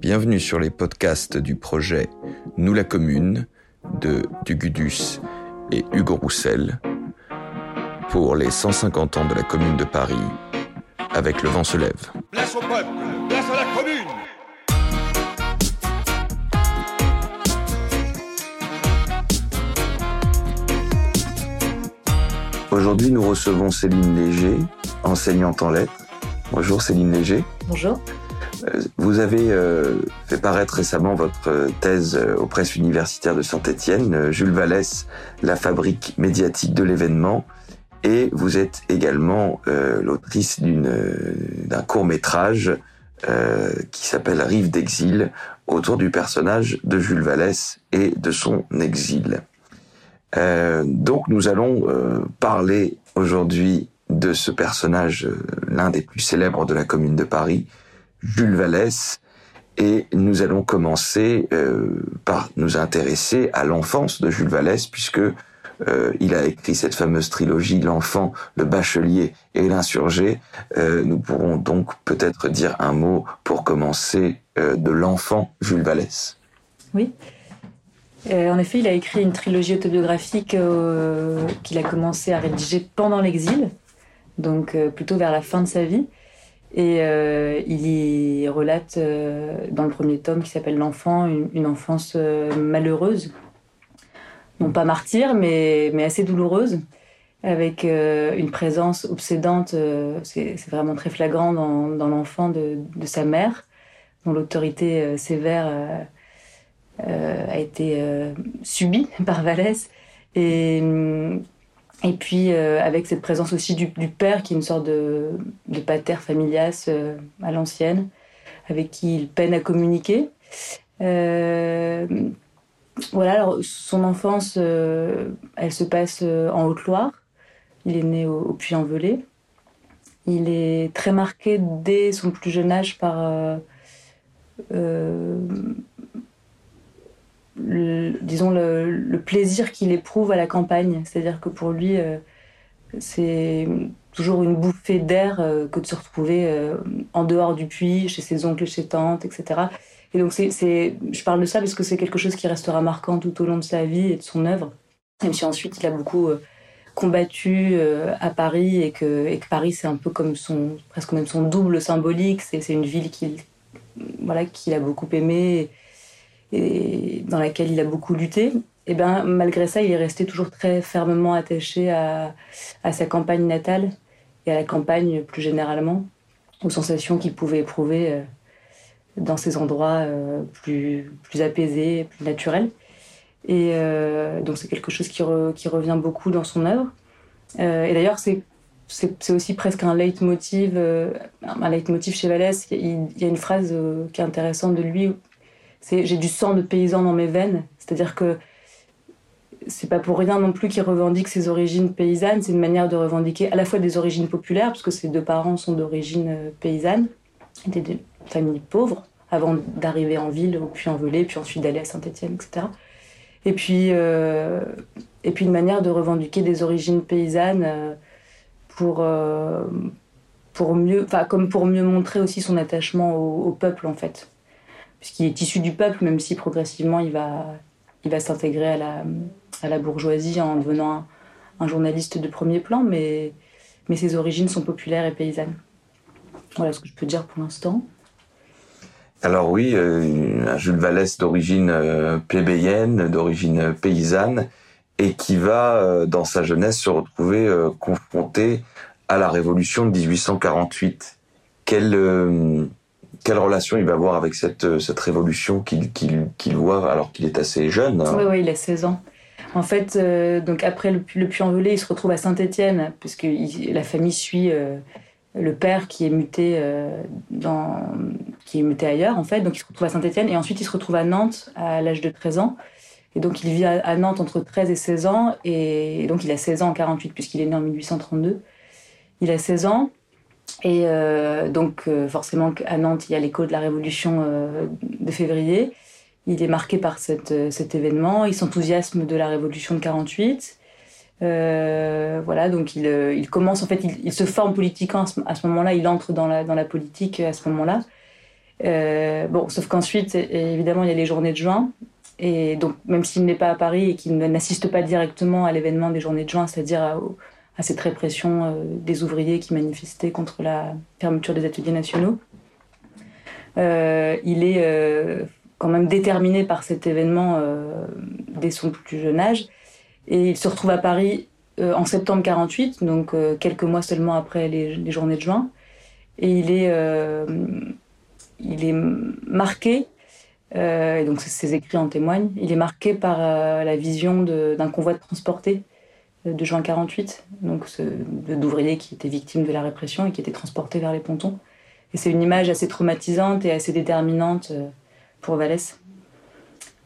Bienvenue sur les podcasts du projet Nous la Commune de Dugudus et Hugo Roussel pour les 150 ans de la Commune de Paris avec Le Vent se lève. Place au peuple, place à la commune Aujourd'hui, nous recevons Céline Léger, enseignante en lettres. Bonjour Céline Léger. Bonjour. Euh, Vous avez euh, fait paraître récemment votre thèse euh, aux presses universitaires de Saint-Étienne, Jules Vallès, la fabrique médiatique de l'événement, et vous êtes également l'autrice d'un court métrage qui s'appelle Rive d'exil, autour du personnage de Jules Vallès et de son exil. Donc nous allons parler aujourd'hui de ce personnage, l'un des plus célèbres de la Commune de Paris, Jules Vallès, et nous allons commencer euh, par nous intéresser à l'enfance de Jules Vallès, puisque euh, il a écrit cette fameuse trilogie L'enfant, le bachelier et l'insurgé. Euh, nous pourrons donc peut-être dire un mot pour commencer de l'enfant Jules Vallès. Oui. En effet, il a écrit une trilogie autobiographique qu'il a commencé à rédiger pendant l'exil, donc plutôt vers la fin de sa vie. Et euh, il y relate euh, dans le premier tome qui s'appelle L'enfant, une, enfance euh, malheureuse. Non pas martyre, mais, assez douloureuse, avec une présence obsédante, c'est vraiment très flagrant dans, l'enfant de, sa mère, dont l'autorité sévère a été subie par Vallès. Et puis euh, avec cette présence aussi du, père, qui est une sorte de, pater familias euh, à l'ancienne, avec qui il peine à communiquer. Euh, voilà, alors son enfance, elle se passe en Haute-Loire. Il est né au, au Puy-en-Velay. Il est très marqué dès son plus jeune âge par le, disons le, plaisir qu'il éprouve à la campagne. C'est-à-dire que pour lui, euh, c'est toujours une bouffée d'air euh, que de se retrouver euh, en dehors du puits, chez ses oncles et chez tantes, etc. Et donc, c'est, je parle de ça parce que c'est quelque chose qui restera marquant tout au long de sa vie et de son œuvre. Même si ensuite il a beaucoup combattu à Paris et que, Paris c'est un peu comme son, presque même son double symbolique. C'est, c'est une ville qu'il, voilà, qu'il a beaucoup aimée et dans laquelle il a beaucoup lutté. Et ben, malgré ça, il est resté toujours très fermement attaché à, sa campagne natale et à la campagne plus généralement, aux sensations qu'il pouvait éprouver euh, dans ces endroits euh, plus, plus apaisés, plus naturels. Et euh, donc c'est quelque chose qui, re- qui revient beaucoup dans son œuvre. Et d'ailleurs, c'est aussi presque un leitmotiv, un leitmotiv chez Vallès. Il, y a- une phrase qui est intéressante de lui. J'ai du sang de paysan dans mes veines. C'est-à-dire que c'est pas pour rien non plus qu'il revendique ses origines paysannes. C'est une manière de revendiquer à la fois des origines populaires, parce que ses deux parents sont d'origine euh, paysanne, des familles pauvres, avant d'arriver en ville, au Puy-en-Velay, puis ensuite d'aller à Saint-Étienne, etc. Et puis, euh, et puis une manière de revendiquer des origines paysannes euh, pour, pour mieux, comme pour mieux montrer aussi son attachement au, au peuple en fait, puisqu'il est issu du peuple, même si progressivement il va, il va s'intégrer à la, à la bourgeoisie en devenant un, journaliste de premier plan, mais, mais ses origines sont populaires et paysannes. Voilà ce que je peux dire pour l'instant. Alors oui, euh, Jules Vallès d'origine euh, plébéienne, d'origine euh, paysanne, et qui va, euh, dans sa jeunesse, se retrouver euh, confronté à la Révolution de 1848. Quelle, quelle relation il va avoir avec cette, euh, cette révolution qu'il qu'il qu'il voit alors qu'il est assez jeune hein Oui, oui, il a 16 ans. En fait, euh, donc après le, le Puy-en-Velay, il se retrouve à Saint-Étienne, puisque il- la famille suit euh, le père qui est muté dans, qui est muté ailleurs, en fait. Donc il se retrouve à Saint-Étienne et ensuite il se retrouve à Nantes à l'âge de 13 ans. Et donc il vit à, Nantes entre 13 et 16 ans, et donc il a 16 ans en 48 puisqu'il est né en 1832. Il a 16 ans. Et euh, donc, euh, forcément, à Nantes, il y a l'écho de la Révolution euh, de février. Il est marqué par cet événement. Il s'enthousiasme de la Révolution de 48. Euh, voilà, donc il, commence, en fait, il, se forme politiquement à ce, à ce moment-là. Il entre dans la, dans la politique à ce moment-là. bon, sauf qu'ensuite, évidemment, il y a les journées de juin. Et donc, même s'il n'est pas à Paris et qu'il n'assiste pas directement à l'événement des journées de juin, c'est-à-dire à, cette répression des ouvriers qui manifestaient contre la fermeture des ateliers nationaux, il est quand même déterminé par cet événement dès son plus jeune âge. Et il se retrouve à Paris euh, en septembre 48, donc euh, quelques mois seulement après les, journées de juin. Et il est, euh, il est marqué, et donc ses écrits en témoignent, il est marqué par la vision d'un convoi de transportés de juin 48, donc d'ouvriers qui étaient victimes de la répression et qui étaient transportés vers les pontons. Et c'est une image assez traumatisante et assez déterminante pour Vallès.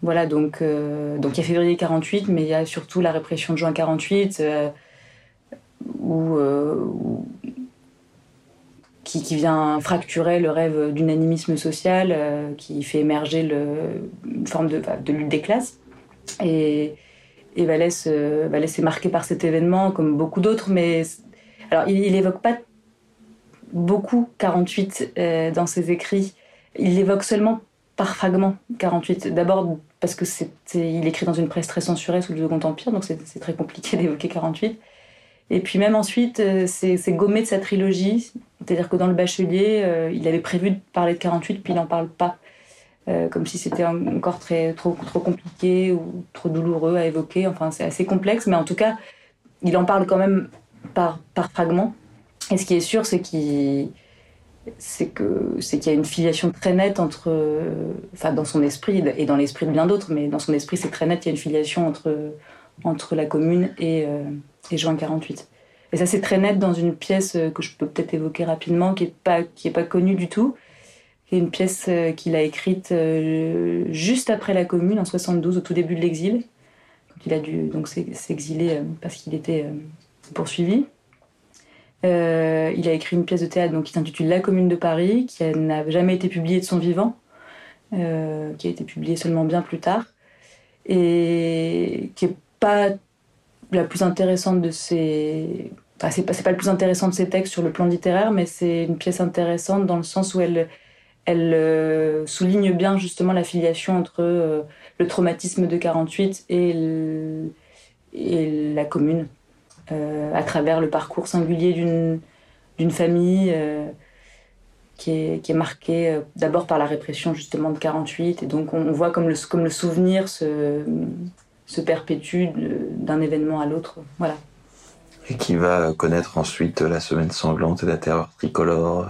Voilà, donc, euh, donc il y a février 48, mais il y a surtout la répression de juin 48, euh, euh, qui, vient fracturer le rêve d'unanimisme social, qui fait émerger une forme de, lutte des classes. Et, et Vallès, est marqué par cet événement, comme beaucoup d'autres, mais alors il n'évoque pas beaucoup 48 dans ses écrits. Il l'évoque seulement par fragments 48. D'abord parce que c'est, il écrit dans une presse très censurée sous le Second Empire, donc c'est, très compliqué d'évoquer 48. Et puis même ensuite, euh, c'est, gommé de sa trilogie, c'est-à-dire que dans le Bachelier, euh, il avait prévu de parler de 48, puis il n'en parle pas, euh, comme si c'était encore très, trop, trop compliqué ou trop douloureux à évoquer. Enfin, c'est assez complexe, mais en tout cas, il en parle quand même par, par fragments. Et ce qui est sûr, c'est qu'il que c'est qu'il y a une filiation très nette entre, enfin dans son esprit et dans l'esprit de bien d'autres, mais dans son esprit c'est très net, il y a une filiation entre entre la commune et, euh, juin 48. Et ça c'est très net dans une pièce que je peux peut-être évoquer rapidement, qui est pas qui pas connue du tout, qui est une pièce euh, qu'il a écrite euh, juste après la commune en 72, au tout début de l'exil, quand il a dû donc s'exiler parce qu'il était poursuivi. Euh, il a écrit une pièce de théâtre donc, qui s'intitule La Commune de Paris, qui n'a jamais été publiée de son vivant, euh, qui a été publiée seulement bien plus tard, et qui n'est pas la plus intéressante de ses. Enfin, c'est pas, pas le plus intéressant de ses textes sur le plan littéraire, mais c'est une pièce intéressante dans le sens où elle, elle euh, souligne bien justement la filiation entre le traumatisme de 48 et, la commune. Euh, à travers le parcours singulier d'une famille euh, qui est, qui est, marquée euh, d'abord par la répression justement de 48. Et donc on, voit comme le, comme le souvenir se, se perpétue d'un événement à l'autre. Voilà et qui va connaître ensuite la semaine sanglante et la terreur tricolore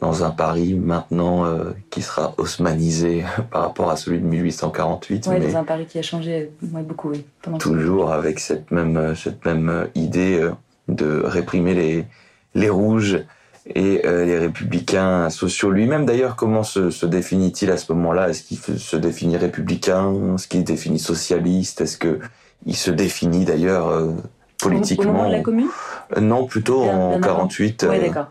dans un Paris maintenant euh, qui sera haussmanisé par rapport à celui de 1848. Oui, dans un Paris qui a changé beaucoup, oui. toujours avec cette même, euh, cette même euh, idée de réprimer les, les rouges et les républicains sociaux. Lui-même, d'ailleurs, comment se, se définit-il à ce moment-là? Est-ce qu'il se définit républicain? Est-ce qu'il définit socialiste? Est-ce que il se définit d'ailleurs politiquement. Au moment de la commune? Non, plutôt en 48. Oui, euh. d'accord.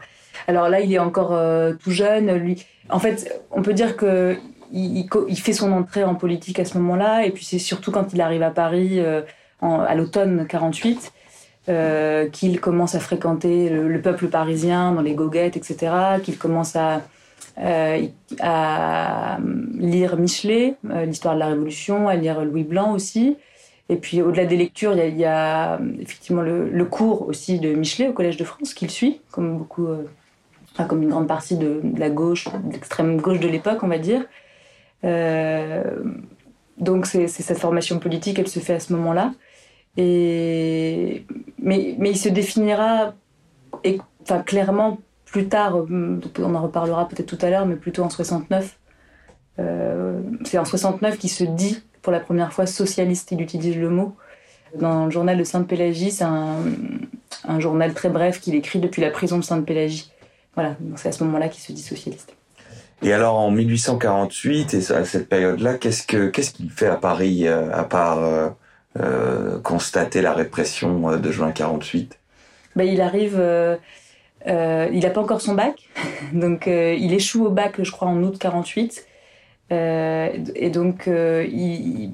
Alors là, il est encore euh, tout jeune. Lui, en fait, on peut dire que il, fait son entrée en politique à ce moment-là, et puis c'est surtout quand il arrive à Paris à l'automne 48 qu'il commence à fréquenter le, peuple parisien dans les goguettes, etc. Qu'il commence à lire Michelet, l'histoire de la Révolution, à lire Louis Blanc aussi. Et puis au-delà des lectures, il y, a, effectivement le, cours aussi de Michelet au Collège de France qu'il suit, comme beaucoup, euh, comme une grande partie de, la gauche, de l'extrême gauche de l'époque, on va dire. Euh, donc c'est cette formation politique, elle se fait à ce moment-là. Mais, il se définira enfin, clairement plus tard, on en reparlera peut-être tout à l'heure, mais plutôt en 69. Euh, c'est en 69 qu'il se dit pour la première fois socialiste, il utilise le mot. Dans le journal de Sainte-Pélagie, c'est un, journal très bref qu'il écrit depuis la prison de Sainte-Pélagie. Voilà, c'est à ce moment-là qu'il se dit socialiste. Et alors en 1848 et à cette période-là, qu'est-ce que qu'est-ce qu'il fait à Paris euh, à part euh, euh, constater la répression de juin 48 ben, il arrive, il n'a pas encore son bac, donc il échoue au bac, je crois, en août 48. Euh, et donc, il,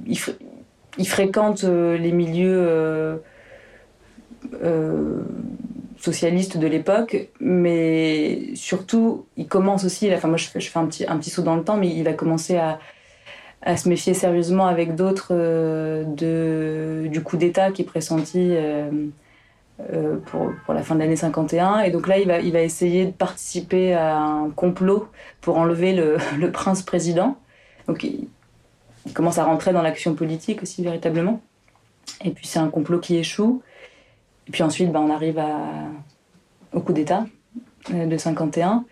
il, fréquente les milieux socialiste de l'époque, mais surtout, il commence aussi, enfin moi je fais, un, petit, saut dans le temps, mais il va commencer à, se méfier sérieusement avec d'autres euh, du coup d'État qui est pressenti euh, euh, pour, la fin de l'année 51. Et donc là, il va, essayer de participer à un complot pour enlever le, prince président. Donc il, commence à rentrer dans l'action politique aussi véritablement. Et puis c'est un complot qui échoue. Et puis ensuite, bah, on arrive au coup d'État de 51,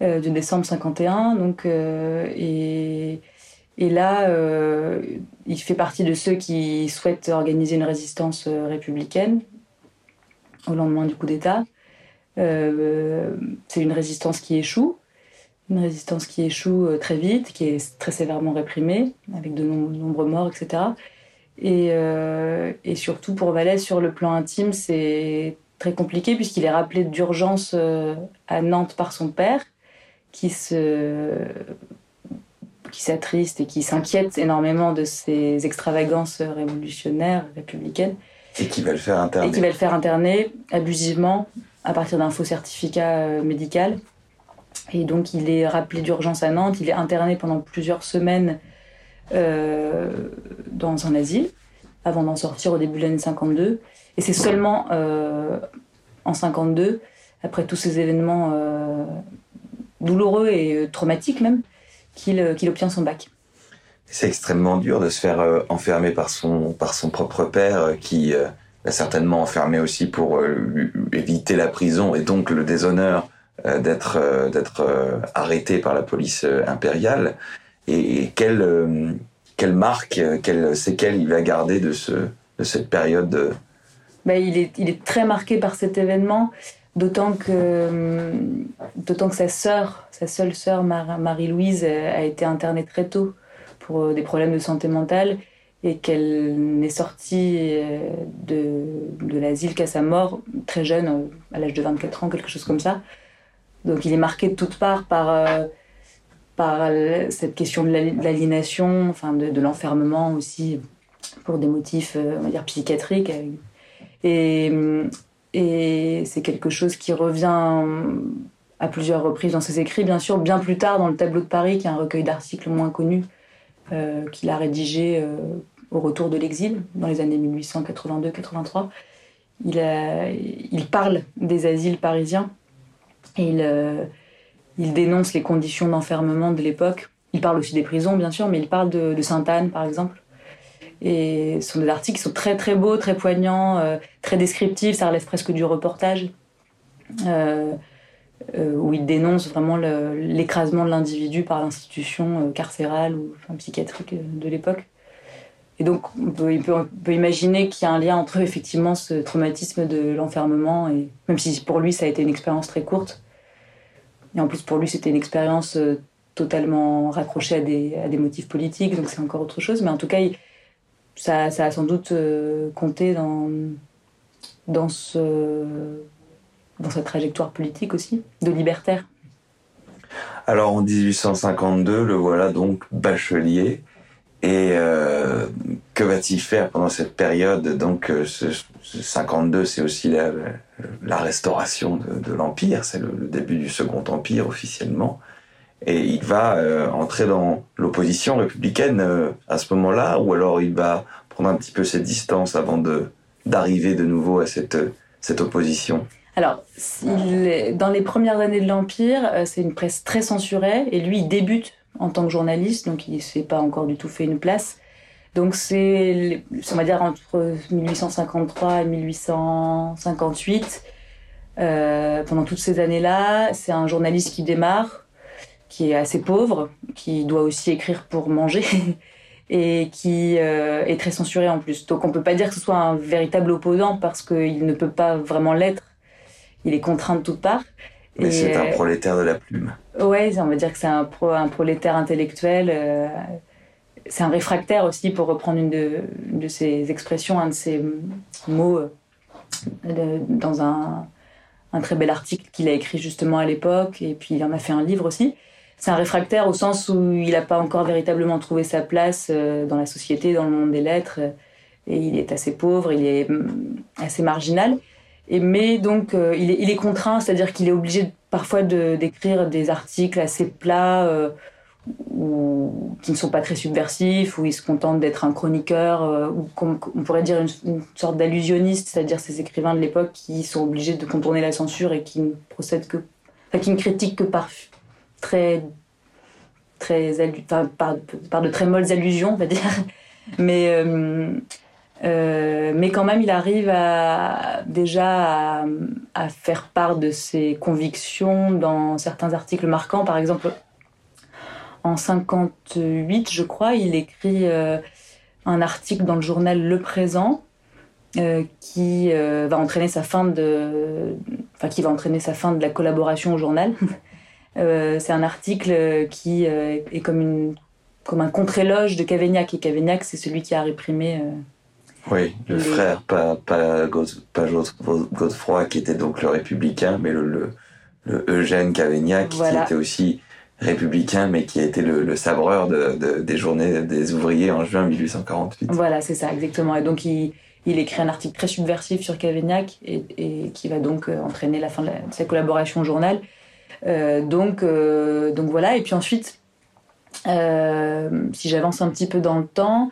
de décembre 51. Donc, et et là, euh, il fait partie de ceux qui souhaitent organiser une résistance euh, républicaine au lendemain du coup d'État. Euh, c'est une résistance qui échoue, une résistance qui échoue euh, très vite, qui est très sévèrement réprimée, avec de nombreux morts, etc. Et, euh, et, surtout pour Vallès, sur le plan intime, c'est très compliqué puisqu'il est rappelé d'urgence euh, à Nantes par son père, qui se qui s'attriste et qui s'inquiète énormément de ces extravagances révolutionnaires, républicaines. Et qui va le faire interner. Et qui va le faire interner abusivement à partir d'un faux certificat euh, médical. Et donc il est rappelé d'urgence à Nantes, il est interné pendant plusieurs semaines dans un asile, avant d'en sortir au début de l'année 52. Et c'est seulement euh, en 52, après tous ces événements euh, douloureux et traumatiques même, qu'il qu obtient son bac. C'est extrêmement dur de se faire euh, enfermer par son, par son propre père euh, qui euh, l'a certainement enfermé aussi pour euh, éviter la prison et donc le déshonneur euh, d'être d'être arrêté par la police impériale. Et, quelle, quelle marque, quelle séquelle il va garder de, ce, de cette période de... ben, il, est, il est très marqué par cet événement. D'autant que, d'autant que sa sœur, sa seule sœur Marie-Louise, a été internée très tôt pour des problèmes de santé mentale et qu'elle n'est sortie de l'asile qu'à sa mort très jeune, à l'âge de 24 ans, quelque chose comme ça. Donc il est marqué de toutes parts par, par cette question de l'aliénation, enfin de, l'enfermement aussi, pour des motifs, on va dire, psychiatriques. Et, et c'est quelque chose qui revient à plusieurs reprises dans ses écrits, bien sûr, bien plus tard dans le Tableau de Paris, qui est un recueil d'articles moins connu euh, qu'il a rédigé euh, au retour de l'exil, dans les années 1882-83. Il, parle des asiles parisiens et il, euh, il dénonce les conditions d'enfermement de l'époque. Il parle aussi des prisons, bien sûr, mais il parle de, Sainte-Anne, par exemple. Et ce sont des articles qui sont très très beaux, très poignants, euh, très descriptifs, ça relève presque du reportage, euh, euh, où il dénonce vraiment l'écrasement de l'individu par l'institution carcérale ou psychiatrique de l'époque. Et donc on peut, on peut, on peut imaginer qu'il y a un lien entre effectivement ce traumatisme de l'enfermement, et même si pour lui ça a été une expérience très courte, et en plus pour lui c'était une expérience euh, totalement raccrochée à des, à des motifs politiques, donc c'est encore autre chose, mais en tout cas ça, ça, a sans doute euh, compté dans, dans, ce, dans sa trajectoire politique aussi, de libertaire. Alors en 1852, le voilà donc bachelier. Et euh, que va-t-il faire pendant cette période? Donc euh, ce, ce 52, c'est aussi la, restauration de, l'Empire, c'est le, début du Second Empire officiellement. Et il va euh, entrer dans l'opposition républicaine euh, à ce moment-là, ou alors il va prendre un petit peu ses distances avant d'arriver de nouveau à cette, cette opposition? Alors, dans les premières années de l'Empire, euh, c'est une presse très censurée, et lui, il débute en tant que journaliste, donc il ne s'est pas encore du tout fait une place. Donc c'est, on va dire, entre 1853 et 1858. Euh, pendant toutes ces années-là, c'est un journaliste qui démarre, qui est assez pauvre, qui doit aussi écrire pour manger et qui euh, est très censuré en plus. Donc on peut pas dire que ce soit un véritable opposant parce qu'il ne peut pas vraiment l'être. Il est contraint de toutes parts. Mais c'est un prolétaire de la plume. Ouais, on va dire que c'est un, pro, un prolétaire intellectuel. Euh, c'est un réfractaire aussi, pour reprendre une de, ses expressions, un de ses mots euh, dans un, très bel article qu'il a écrit justement à l'époque. Et puis il en a fait un livre aussi c'est un réfractaire au sens où il n'a pas encore véritablement trouvé sa place euh, dans la société, dans le monde des lettres, et il est assez pauvre, il est assez marginal. Mais donc, il, est, il est contraint, c'est-à-dire qu'il est obligé parfois d'écrire des articles assez plats ou qui ne sont pas très subversifs, où il se contente d'être un chroniqueur, ou on pourrait dire une, sorte d'allusionniste, c'est-à-dire ces écrivains de l'époque qui sont obligés de contourner la censure et qui ne procèdent que, enfin, qui ne critiquent que par très très par, par, de très molles allusions, on va dire. Mais, euh, euh, mais quand même, il arrive déjà à, faire part de ses convictions dans certains articles marquants. Par exemple, en 58, je crois, il écrit euh, un article dans le journal Le Présent qui va entraîner sa fin de, enfin, qui va entraîner sa fin de la collaboration au journal. Euh, c'est un article qui euh, est comme, une, comme un contre-éloge de Cavaignac. Et Cavaignac, c'est celui qui a réprimé. Euh, oui, le frère, pas, pas, pas Godefroy, qui était donc le républicain, mais le, le, Eugène Cavaignac, qui était aussi républicain, mais qui a été le, sabreur de, des journées des ouvriers en juin 1848. Voilà, c'est ça, exactement. Et donc, il, il écrit un article très subversif sur Cavaignac et, et qui va donc entraîner la fin de, sa collaboration au journal. Euh, donc, euh, donc voilà. Et puis ensuite, euh, si j'avance un petit peu dans le temps,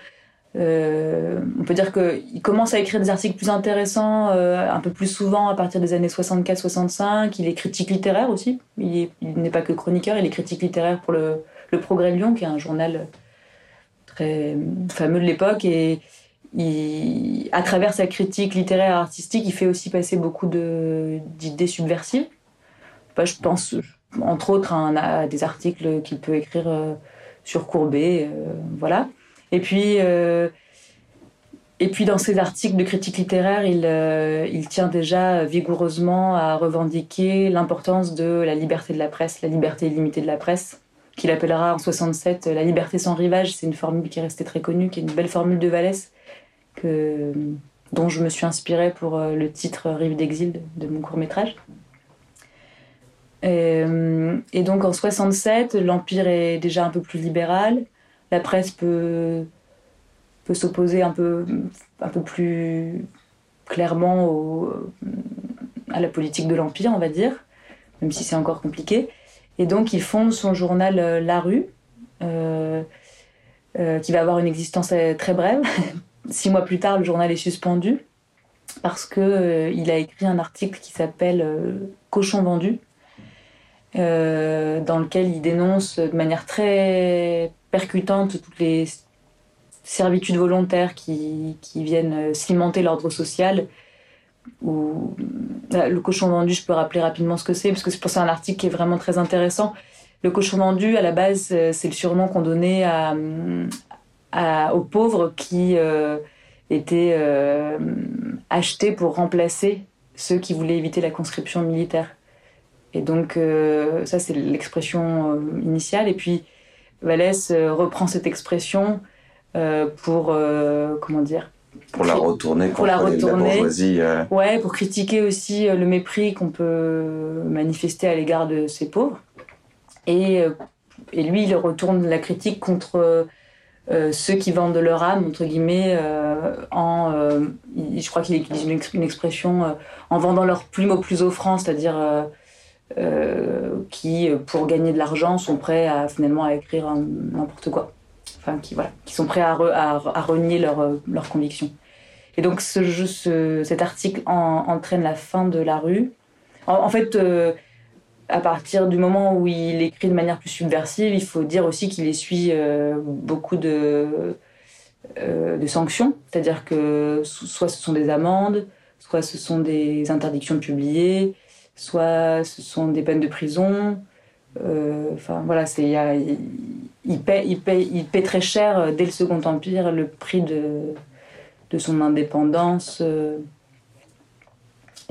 on peut dire qu'il commence à écrire des articles plus intéressants un peu plus souvent à partir des années 64-65. Il est critique littéraire aussi. Il n'est pas que chroniqueur, il est critique littéraire pour le, le Progrès de Lyon, qui est un journal très fameux de l'époque. Et à travers sa critique littéraire et artistique, il fait aussi passer beaucoup d'idées subversives je pense entre autres à, des articles qu'il peut écrire euh, sur Courbet, euh, voilà. Et puis, euh, et puis dans ses articles de critique littéraire, il, il tient déjà vigoureusement à revendiquer l'importance de la liberté de la presse, la liberté illimitée de la presse, qu'il appellera en 67 la liberté sans rivage. C'est une formule qui est restée très connue, qui est une belle formule de Vallès, dont je me suis inspirée pour le titre Rive d'exil de mon court métrage. Euh, et, donc en 67, l'Empire est déjà un peu plus libéral. La presse peut, s'opposer un peu, plus clairement à la politique de l'Empire, on va dire, même si c'est encore compliqué. Et donc il fonde son journal euh, La Rue, euh, qui va avoir une existence très brève. Six mois plus tard, le journal est suspendu parce qu'il a écrit un article qui s'appelle Cochon vendu, euh, dans lequel il dénonce de manière très percutante toutes les servitudes volontaires qui, qui viennent cimenter l'ordre social. Ou, le cochon vendu, je peux rappeler rapidement ce que c'est, parce que c'est pour ça un article qui est vraiment très intéressant. Le cochon vendu, à la base, euh, c'est le surnom qu'on donnait à, aux pauvres qui euh, étaient achetés pour remplacer ceux qui voulaient éviter la conscription militaire. Et donc, euh, ça, c'est l'expression euh, initiale. Et puis, Vallès euh, reprend cette expression pour, comment dire Pour la retourner pour la, retourner, la bourgeoisie. Ouais, pour critiquer aussi le mépris qu'on peut manifester à l'égard de ces pauvres. Et, et lui, il retourne la critique contre ceux qui vendent leur âme, entre guillemets, en, je crois qu'il utilise une, expression, en vendant leur plume au plus offrant, c'est-à-dire euh, qui, pour gagner de l'argent, sont prêts à finalement à écrire n'importe quoi. Enfin, qui, voilà, qui sont prêts à, renier leurs leur convictions. Et donc, ce, cet article entraîne la fin de la rue. En, fait, euh, à partir du moment où il écrit de manière plus subversive, il faut dire aussi qu'il essuie euh, beaucoup de, de sanctions. C'est-à-dire que soit ce sont des amendes, soit ce sont des interdictions de publier, soit ce sont des peines de prison. Euh, enfin voilà, c'est il, paie, il, paie, il paie très cher euh, dès le Second Empire le prix de, de son indépendance euh,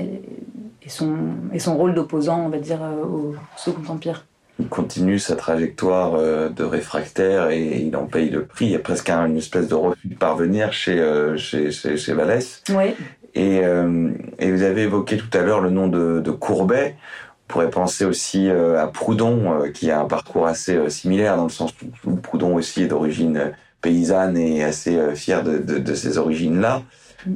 et, son, et son rôle d'opposant, on va dire, au Second Empire. Il continue sa trajectoire de réfractaire et il en paye le prix. Il y a presque une espèce de refus de parvenir chez, chez, chez, chez Vallès. Oui. Et, euh, et, vous avez évoqué tout à l'heure le nom de, de, Courbet. On pourrait penser aussi euh, à Proudhon, euh, qui a un parcours assez similaire, dans le sens où Proudhon aussi est d'origine paysanne et assez fier de, de, de ces origines-là.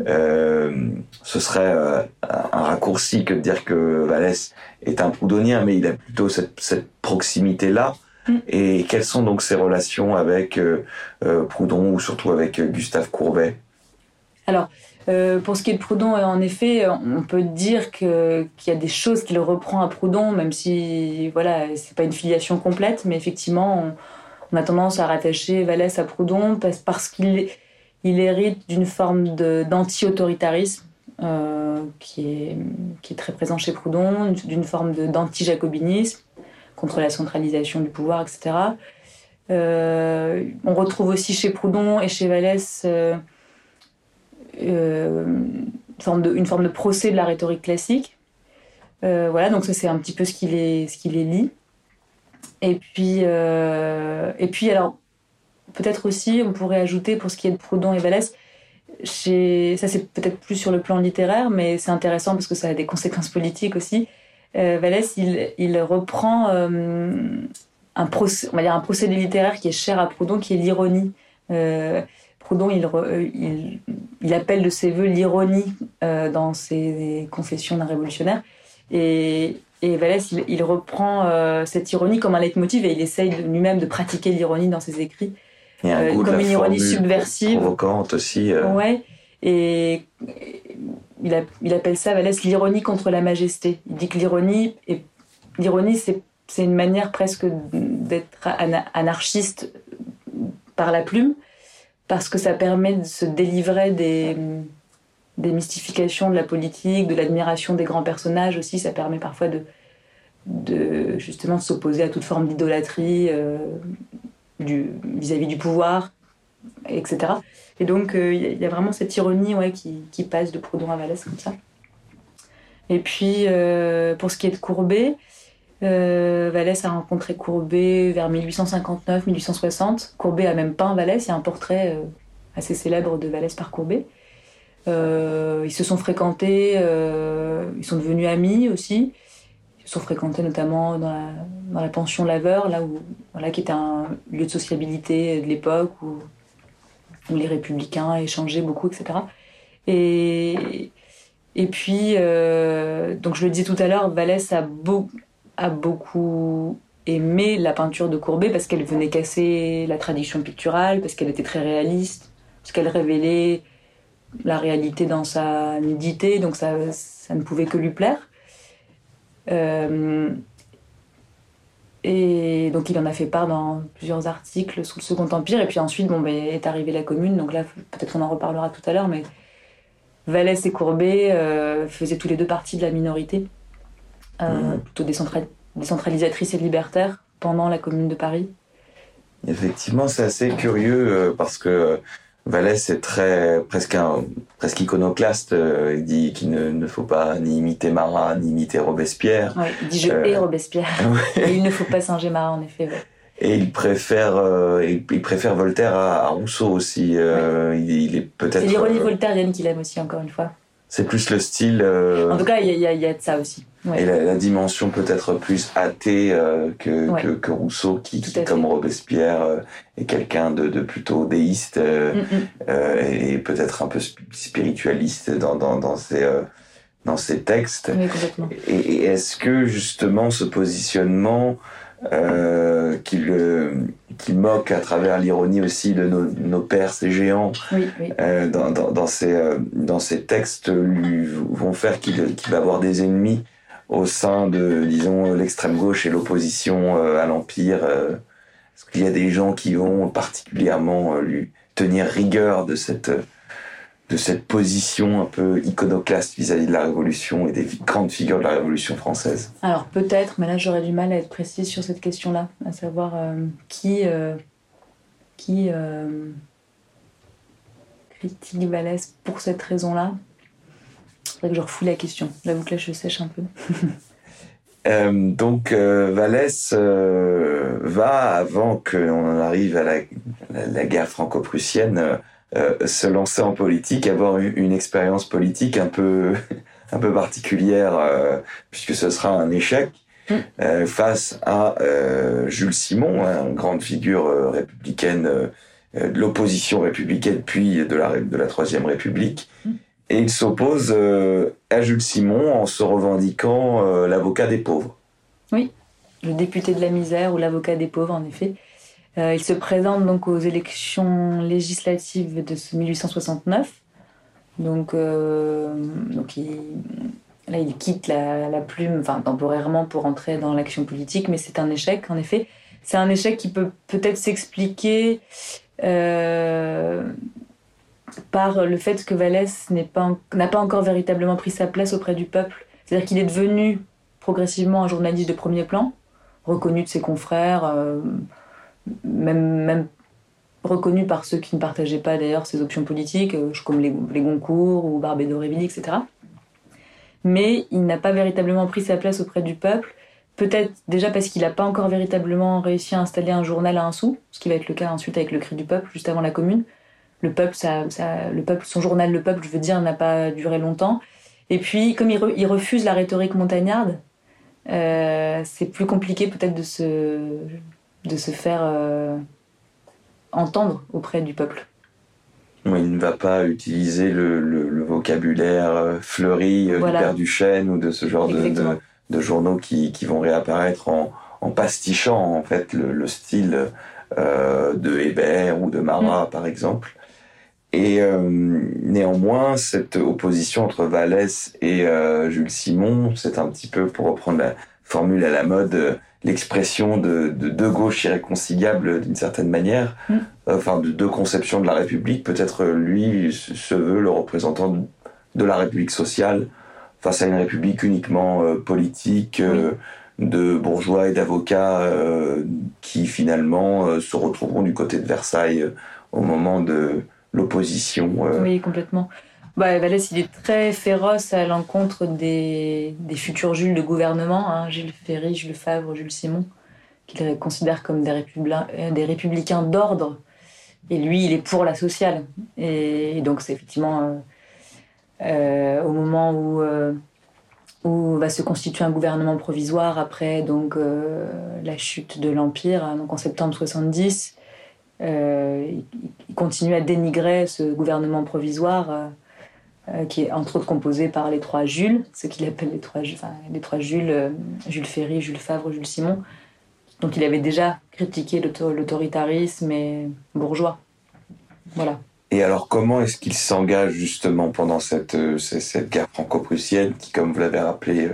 Euh, ce serait euh, un raccourci que de dire que Vallès est un proudhonien, mais il a plutôt cette, cette proximité-là. Mm. Et quelles sont donc ses relations avec euh, euh, Proudhon ou surtout avec euh, Gustave Courbet? Alors, euh, pour ce qui est de Proudhon, euh, en effet, on peut dire qu'il y a des choses qu'il reprend à Proudhon, même si voilà, c'est pas une filiation complète, mais effectivement, on, a tendance à rattacher Vallès à Proudhon parce, qu'il il hérite d'une forme d'anti-autoritarisme euh, qui, est, très présent chez Proudhon, d'une forme d'anti-jacobinisme contre la centralisation du pouvoir, etc. On retrouve aussi chez Proudhon et chez Vallès une, forme de, une forme de procès de la rhétorique classique. Euh, voilà, donc ça c'est un petit peu ce qui les, ce qui les lie. Et puis, euh, et puis alors, peut-être aussi, on pourrait ajouter pour ce qui est de Proudhon et Vallès, ça c'est peut-être plus sur le plan littéraire, mais c'est intéressant parce que ça a des conséquences politiques aussi. Euh, Vallès, il, reprend euh, un, procé- on va dire un procédé littéraire qui est cher à Proudhon, qui est l'ironie. Euh, Proudhon, il, re- euh, il, il appelle de ses voeux l'ironie euh, dans ses confessions d'un révolutionnaire. Et, et Vallès, il, il reprend euh, cette ironie comme un leitmotiv et il essaye lui-même de pratiquer l'ironie dans ses écrits. Un Euh, goût de comme la une ironie subversive. provocante aussi. Ouais. Et il, a- il appelle ça, Vallès, l'ironie contre la majesté. Il dit que l'ironie, est- l'ironie, c'est, c'est une manière presque d'être ana- anarchiste par la plume, parce que ça permet de se délivrer des, des mystifications de la politique, de l'admiration des grands personnages aussi. Ça permet parfois de, de justement s'opposer à toute forme d'idolâtrie euh, vis-à-vis du pouvoir, etc. Et donc, euh, il y a vraiment cette ironie ouais, qui, qui passe de Proudhon à Vallès comme ça. Et puis, euh, pour ce qui est de Courbet, euh, Vallès a rencontré Courbet vers 1859-1860. Courbet a même peint Vallès. Il y a un portrait euh, assez célèbre de Vallès par Courbet. Euh, ils se sont fréquentés, euh, ils sont devenus amis aussi. Ils se sont fréquentés notamment dans la, pension Laveur, là où, voilà, qui était un lieu de sociabilité de l'époque où les républicains échangeaient beaucoup, etc. Et, et puis, donc je le disais tout à l'heure, Vallès a, beau- a beaucoup aimé la peinture de Courbet parce qu'elle venait casser la tradition picturale, parce qu'elle était très réaliste, parce qu'elle révélait la réalité dans sa nudité, donc ça, ça ne pouvait que lui plaire. Euh, et donc il en a fait part dans plusieurs articles sous le Second Empire. Et puis ensuite, bon, ben, est arrivée la Commune. Donc là, peut-être on en reparlera tout à l'heure, mais Vallès et Courbet euh, faisaient tous les deux partie de la minorité, euh, Mhm. plutôt décentra- décentralisatrice et libertaire pendant la Commune de Paris. Effectivement, c'est assez curieux euh, parce que Vallès est très presque un presque iconoclaste. euh, il dit qu'il ne, ne faut pas ni imiter Marat ni imiter Robespierre. Ouais, il dit je Euh, hais Robespierre. Et il ne faut pas singer Marat, en effet. ouais. Et il préfère euh, il, il préfère Voltaire à, à Rousseau aussi. euh, il, il est peut-être. C'est l'ironie voltairienne qu'il aime aussi, encore une fois. C'est plus le style. euh, En tout cas, il y, y y a de ça aussi. Ouais. Et la, la dimension peut-être plus athée euh, que, Ouais. que, que Rousseau, qui, Tout qui comme. Robespierre, euh, est quelqu'un de, de plutôt déiste euh, Mm, mm. euh, et peut-être un peu sp- spiritualiste dans, dans, dans, ses, euh, dans ses textes. Oui, complètement. Et, et est-ce que justement ce positionnement euh, qu'il euh, qu'il moque à travers l'ironie aussi de nos, nos pères, ces géants, Oui, oui. euh, dans, dans, dans, ces, euh, dans ces textes lui vont faire qu'il qu'il va avoir des ennemis au sein de, disons, l'extrême gauche et l'opposition euh, à l'Empire euh, Est-ce qu'il y a des gens qui vont particulièrement euh, lui tenir rigueur de cette, euh, de cette position un peu iconoclaste vis-à-vis de la Révolution et des grandes figures de la Révolution française Alors peut-être, mais là j'aurais du mal à être précise sur cette question-là, à savoir euh, qui, euh, qui euh, critique Vallès pour cette raison-là. Faudrait que je refoule la question. J'avoue que là je sèche un peu. Euh, donc euh, Vallès euh, va, avant qu'on en arrive à la, la, la guerre franco-prussienne, euh, se lancer en politique, avoir eu une expérience politique un peu, un peu particulière, euh, puisque ce sera un échec, Mm. euh, face à Jules Simon, hein, une grande figure républicaine de l'opposition républicaine, puis de la, de la Troisième République. Mm. Et il s'oppose à Jules Simon en se revendiquant l'avocat des pauvres. Oui, le député de la misère ou l'avocat des pauvres, en effet. Il se présente donc aux élections législatives de 1869. Donc, donc il, Là, il quitte la, plume, enfin temporairement pour entrer dans l'action politique, mais c'est un échec, en effet. C'est un échec qui peut peut-être s'expliquer euh, par le fait que Vallès n'a pas, encore véritablement pris sa place auprès du peuple. C'est-à-dire qu'il est devenu progressivement un journaliste de premier plan, reconnu de ses confrères, euh, même, reconnu par ceux qui ne partageaient pas d'ailleurs ses options politiques, euh, comme les, les Goncourt ou Barbé d'Aurevilly, etc mais il n'a pas véritablement pris sa place auprès du peuple. Peut-être déjà parce qu'il n'a pas encore véritablement réussi à installer un journal à un sou, ce qui va être le cas ensuite avec le cri du peuple, juste avant la commune. Le peuple, ça, le peuple son journal Le Peuple, je veux dire, n'a pas duré longtemps. Et puis, comme il, refuse la rhétorique montagnarde, euh, c'est plus compliqué peut-être de se, de se faire euh, entendre auprès du peuple il ne va pas utiliser le, vocabulaire euh, fleuri euh, du Père Duchesne ou de ce genre de, journaux qui, vont réapparaître en, pastichant en fait le, style euh, de Hébert ou de Marat mm. par exemple. Et néanmoins, cette opposition entre Vallès et Jules Simon, c'est un petit peu, pour reprendre la formule à la mode, l'expression de, deux gauches irréconciliables d'une certaine manière, mm. enfin de deux conceptions de la République. Peut-être lui se veut le représentant de la République sociale face à une République uniquement euh, politique. Euh, de bourgeois et d'avocats euh, qui finalement se retrouveront du côté de Versailles au moment de l'opposition. Oui, complètement. Bah, il est très féroce à l'encontre des, futurs Jules de gouvernement, hein, Gilles Ferry, Jules Favre, Jules Simon, qu'il considère comme des, euh, des républicains d'ordre. Et lui, il est pour la sociale. Et, donc, c'est effectivement euh, euh, au moment où, va se constituer un gouvernement provisoire après donc, la chute de l'Empire, hein, donc en septembre 70. il continue à dénigrer ce gouvernement provisoire qui est entre autres composé par les trois Jules, ce qu'il appelle les trois, enfin, les trois Jules, euh, Jules Ferry, Jules Favre, Jules Simon. Donc il avait déjà critiqué l'autoritarisme et bourgeois. Voilà. Et alors comment est-ce qu'il s'engage justement pendant cette, euh, cette guerre franco-prussienne qui, comme vous l'avez rappelé,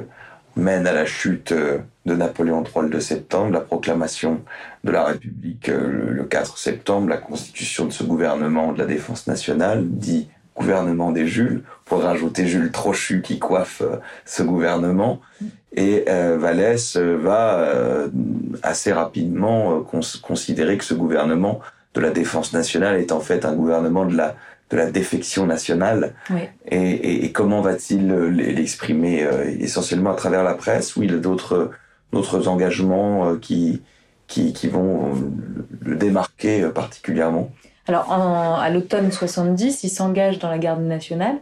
mène à la chute de Napoléon III le 2 septembre, la proclamation de la République le 4 septembre, la constitution de ce gouvernement de la défense nationale, dit gouvernement des Jules, pour rajouter Jules Trochu qui coiffe euh, ce gouvernement. Et euh, Vallès euh, va euh, assez rapidement considérer que ce gouvernement de la défense nationale est en fait un gouvernement de la de la défection nationale. Oui. Et, et, comment va-t-il l'exprimer essentiellement à travers la presse? Ou il a d'autres d'autres engagements qui, qui qui vont le démarquer particulièrement alors, à l'automne 70, il s'engage dans la garde nationale.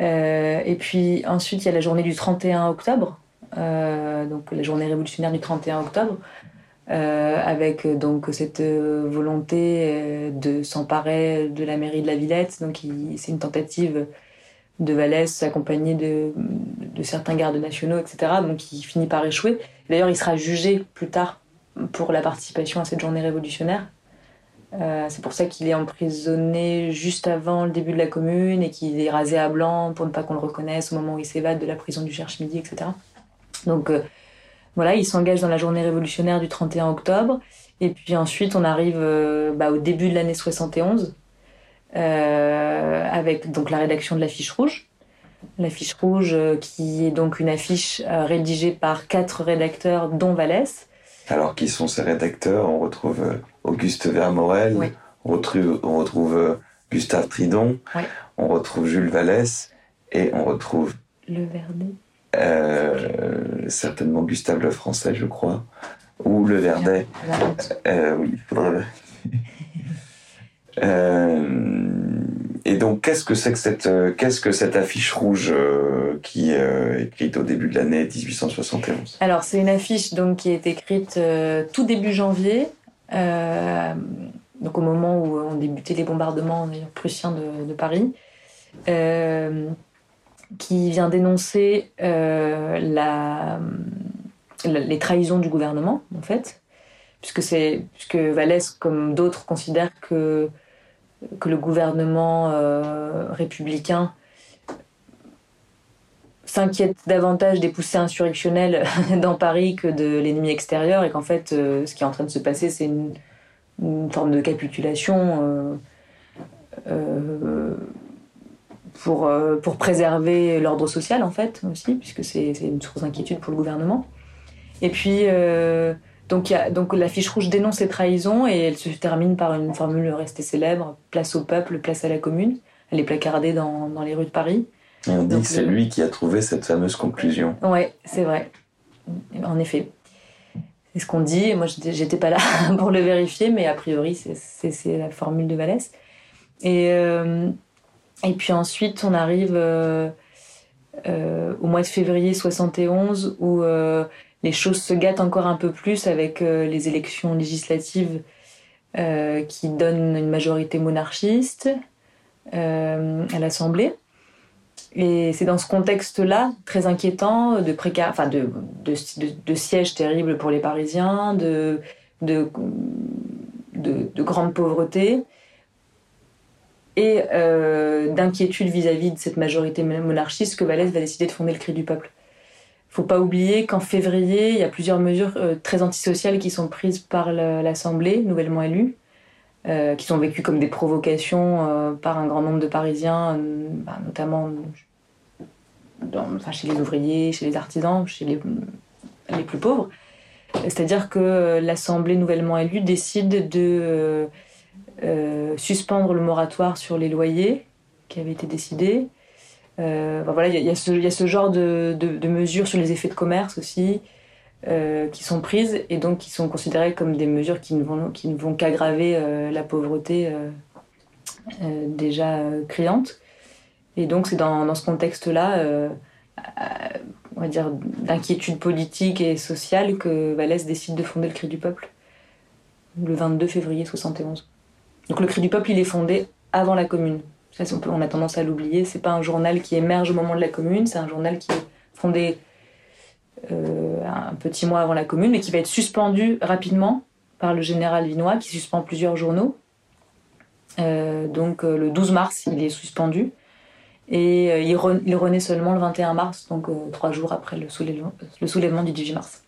Euh, et puis ensuite, il y a la journée du 31 octobre, euh, donc la journée révolutionnaire du 31 octobre, euh, avec donc cette volonté de s'emparer de la mairie de la Villette. Donc, c'est une tentative de Vallès accompagnée de, de, certains gardes nationaux, etc. Donc, il finit par échouer. D'ailleurs, il sera jugé plus tard pour la participation à cette journée révolutionnaire. Euh, c'est pour ça qu'il est emprisonné juste avant le début de la commune et qu'il est rasé à blanc pour ne pas qu'on le reconnaisse au moment où il s'évade de la prison du Cherche-Midi, etc. Donc euh, voilà, il s'engage dans la journée révolutionnaire du 31 octobre. Et puis ensuite, on arrive euh, bah, au début de l'année 71 avec donc la rédaction de l'affiche rouge. L'affiche rouge qui est donc une affiche rédigée par quatre rédacteurs dont Vallès. Alors qui sont ces rédacteurs? On retrouve Auguste Vermorel, on retrouve, euh, Gustave Tridon, on retrouve Jules Vallès et on retrouve. Le Verdet. Euh, certainement Gustave Le Français, je crois. Ou Le Verdet. Euh, oui, il faudrait. et donc, qu'est-ce que c'est que cette, cette affiche rouge qui est écrite au début de l'année 1871 Alors, c'est une affiche donc qui est écrite tout début janvier euh, donc au moment où ont débuté les bombardements prussiens de, Paris, qui vient dénoncer les trahisons du gouvernement, en fait, puisque, c'est, puisque Vallès, comme d'autres, considère que, que le gouvernement républicain s'inquiète davantage des poussées insurrectionnelles dans Paris que de l'ennemi extérieur et qu'en fait, euh, ce qui est en train de se passer, c'est une, forme de capitulation euh, euh, pour, pour préserver l'ordre social, en fait, aussi, puisque c'est une source d'inquiétude pour le gouvernement. Et puis, donc, y a, donc la fiche rouge dénonce ces trahisons et elle se termine par une formule restée célèbre place au peuple, place à la commune. Elle est placardée dans, dans les rues de Paris. Et on dit que c'est lui qui a trouvé cette fameuse conclusion. Oui, c'est vrai. En effet. C'est ce qu'on dit. Moi, j'étais pas là pour le vérifier, mais a priori, c'est la formule de Vallès. Et, euh, et puis ensuite, on arrive euh, euh, au mois de février 71, où les choses se gâtent encore un peu plus avec les élections législatives qui donnent une majorité monarchiste à l'Assemblée. Et c'est dans ce contexte-là, très inquiétant, de, de, sièges terribles pour les Parisiens, de, de, de, grande pauvreté et euh, d'inquiétude vis-à-vis de cette majorité monarchiste que Vallès va décider de fonder le Cri du Peuple. Faut pas oublier qu'en février, il y a plusieurs mesures euh, très antisociales qui sont prises par l'Assemblée nouvellement élue, euh, qui sont vécues comme des provocations euh, par un grand nombre de Parisiens, bah, notamment chez les ouvriers, chez les artisans, chez les, les plus pauvres. C'est-à-dire que l'Assemblée nouvellement élue décide de suspendre le moratoire sur les loyers qui avait été décidé. Voilà, il y, a ce genre de, mesures sur les effets de commerce aussi. Euh, qui sont prises et donc qui sont considérées comme des mesures qui ne vont, qu'aggraver euh, la pauvreté euh, déjà criante. Et donc c'est dans, dans, ce contexte-là, on va dire, d'inquiétude politique et sociale que Vallès décide de fonder le Cri du Peuple le 22 février 71. Donc le Cri du Peuple, il est fondé avant la Commune. On, a tendance à l'oublier. C'est pas un journal qui émerge au moment de la Commune, c'est un journal qui est fondé euh, un petit mois avant la commune, mais qui va être suspendu rapidement par le général Vinois, qui suspend plusieurs journaux. Euh, donc euh, le 12 mars, il est suspendu. Et il, renaît seulement le 21 mars, donc trois jours après le soulèvement, le soulèvement du 18 mars.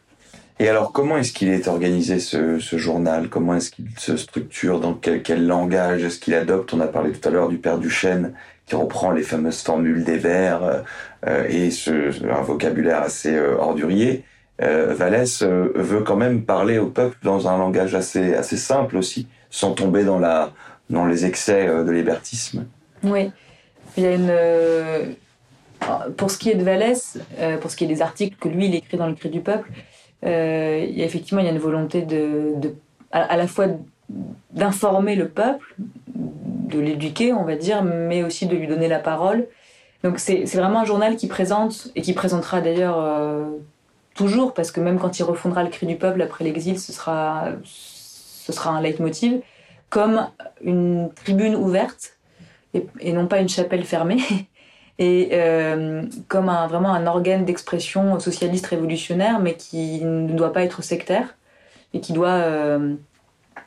Et alors, comment est-ce qu'il est organisé ce, journal? Comment est-ce qu'il se structure? Dans quel, langage? Est-ce qu'il adopte? On a parlé tout à l'heure du père Duchesne qui reprend les fameuses formules des vers euh, et un vocabulaire assez euh, ordurier. Euh, Vallès veut quand même parler au peuple dans un langage assez assez simple aussi, sans tomber dans la dans les excès de l'hébertisme. Oui, pour ce qui est de Vallès, pour ce qui est des articles que lui il écrit dans le Cri du peuple, il y a effectivement il y a une volonté de, de à, la fois d'informer le peuple, de l'éduquer, on va dire, mais aussi de lui donner la parole. Donc c'est vraiment un journal qui présente, et qui présentera d'ailleurs euh, toujours, parce que même quand il refondera le cri du peuple après l'exil, ce sera, ce sera un leitmotiv, comme une tribune ouverte, et, non pas une chapelle fermée, et euh, comme un, vraiment un organe d'expression socialiste révolutionnaire, mais qui ne doit pas être sectaire, et qui doit... Euh,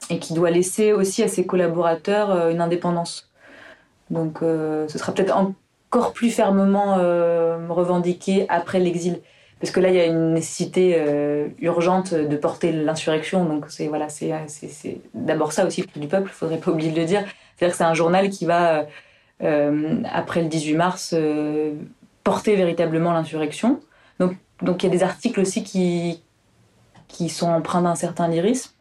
et qui doit laisser aussi à ses collaborateurs euh, une indépendance. Donc ce sera peut-être encore plus fermement revendiqué après l'exil. Parce que là, il y a une nécessité urgente de porter l'insurrection. Donc c'est voilà, d'abord ça aussi du peuple. Il faudrait pas oublier de le dire. C'est-à-dire que c'est un journal qui va après le 18 mars porter véritablement l'insurrection. Donc donc il y a des articles aussi qui qui sont empreints d'un certain lyrisme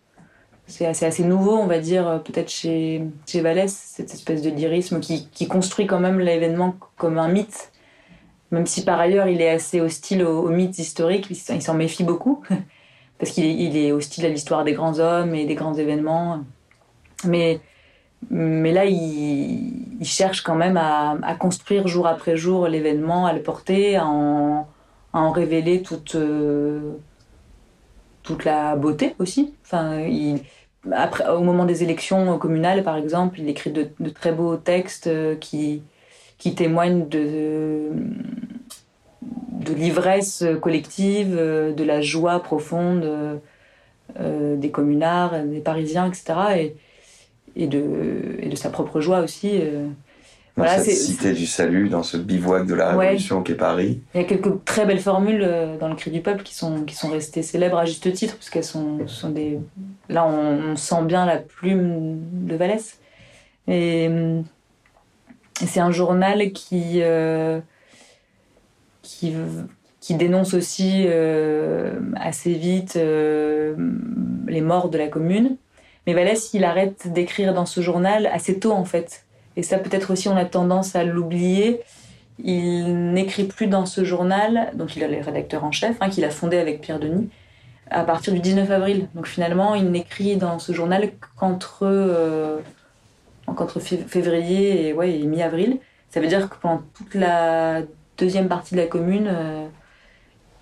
c'est assez, nouveau, on va dire, euh, peut-être chez, chez Vallès, cette espèce de lyrisme qui, qui construit quand même l'événement comme un mythe, même si par ailleurs il est assez hostile aux, mythes historiques, il s'en méfie beaucoup, parce qu'il est, est hostile à l'histoire des grands hommes et des grands événements. Mais, mais là, il, cherche quand même à, construire jour après jour l'événement, à le porter, à en, révéler toute. Euh, toute la beauté aussi. Enfin, au moment des élections communales, par exemple, il écrit de, très beaux textes qui, qui témoignent de, de l'ivresse collective, de la joie profonde des communards, des Parisiens, etc. Et, et, de, et de sa propre joie aussi voilà, cette cité du salut, dans ce bivouac de la Révolution qui qu'est Paris. Il y a quelques très belles formules euh, dans le Cri du Peuple qui sont, qui sont restées célèbres à juste titre, parce qu'elles sont, sont des... Là, on, sent bien la plume de Vallès. Et, c'est un journal qui, euh, qui, qui, dénonce aussi euh, assez vite les morts de la commune. Mais Vallès, il arrête d'écrire dans ce journal assez tôt, en fait. Et ça, peut-être aussi, on a tendance à l'oublier. Il n'écrit plus dans ce journal, donc il est le rédacteur en chef, hein, qu'il a fondé avec Pierre Denis, à partir du 19 avril. Donc finalement, il n'écrit dans ce journal qu'entre euh, février et, ouais, mi-avril. Ça veut dire que pendant toute la deuxième partie de la commune, euh,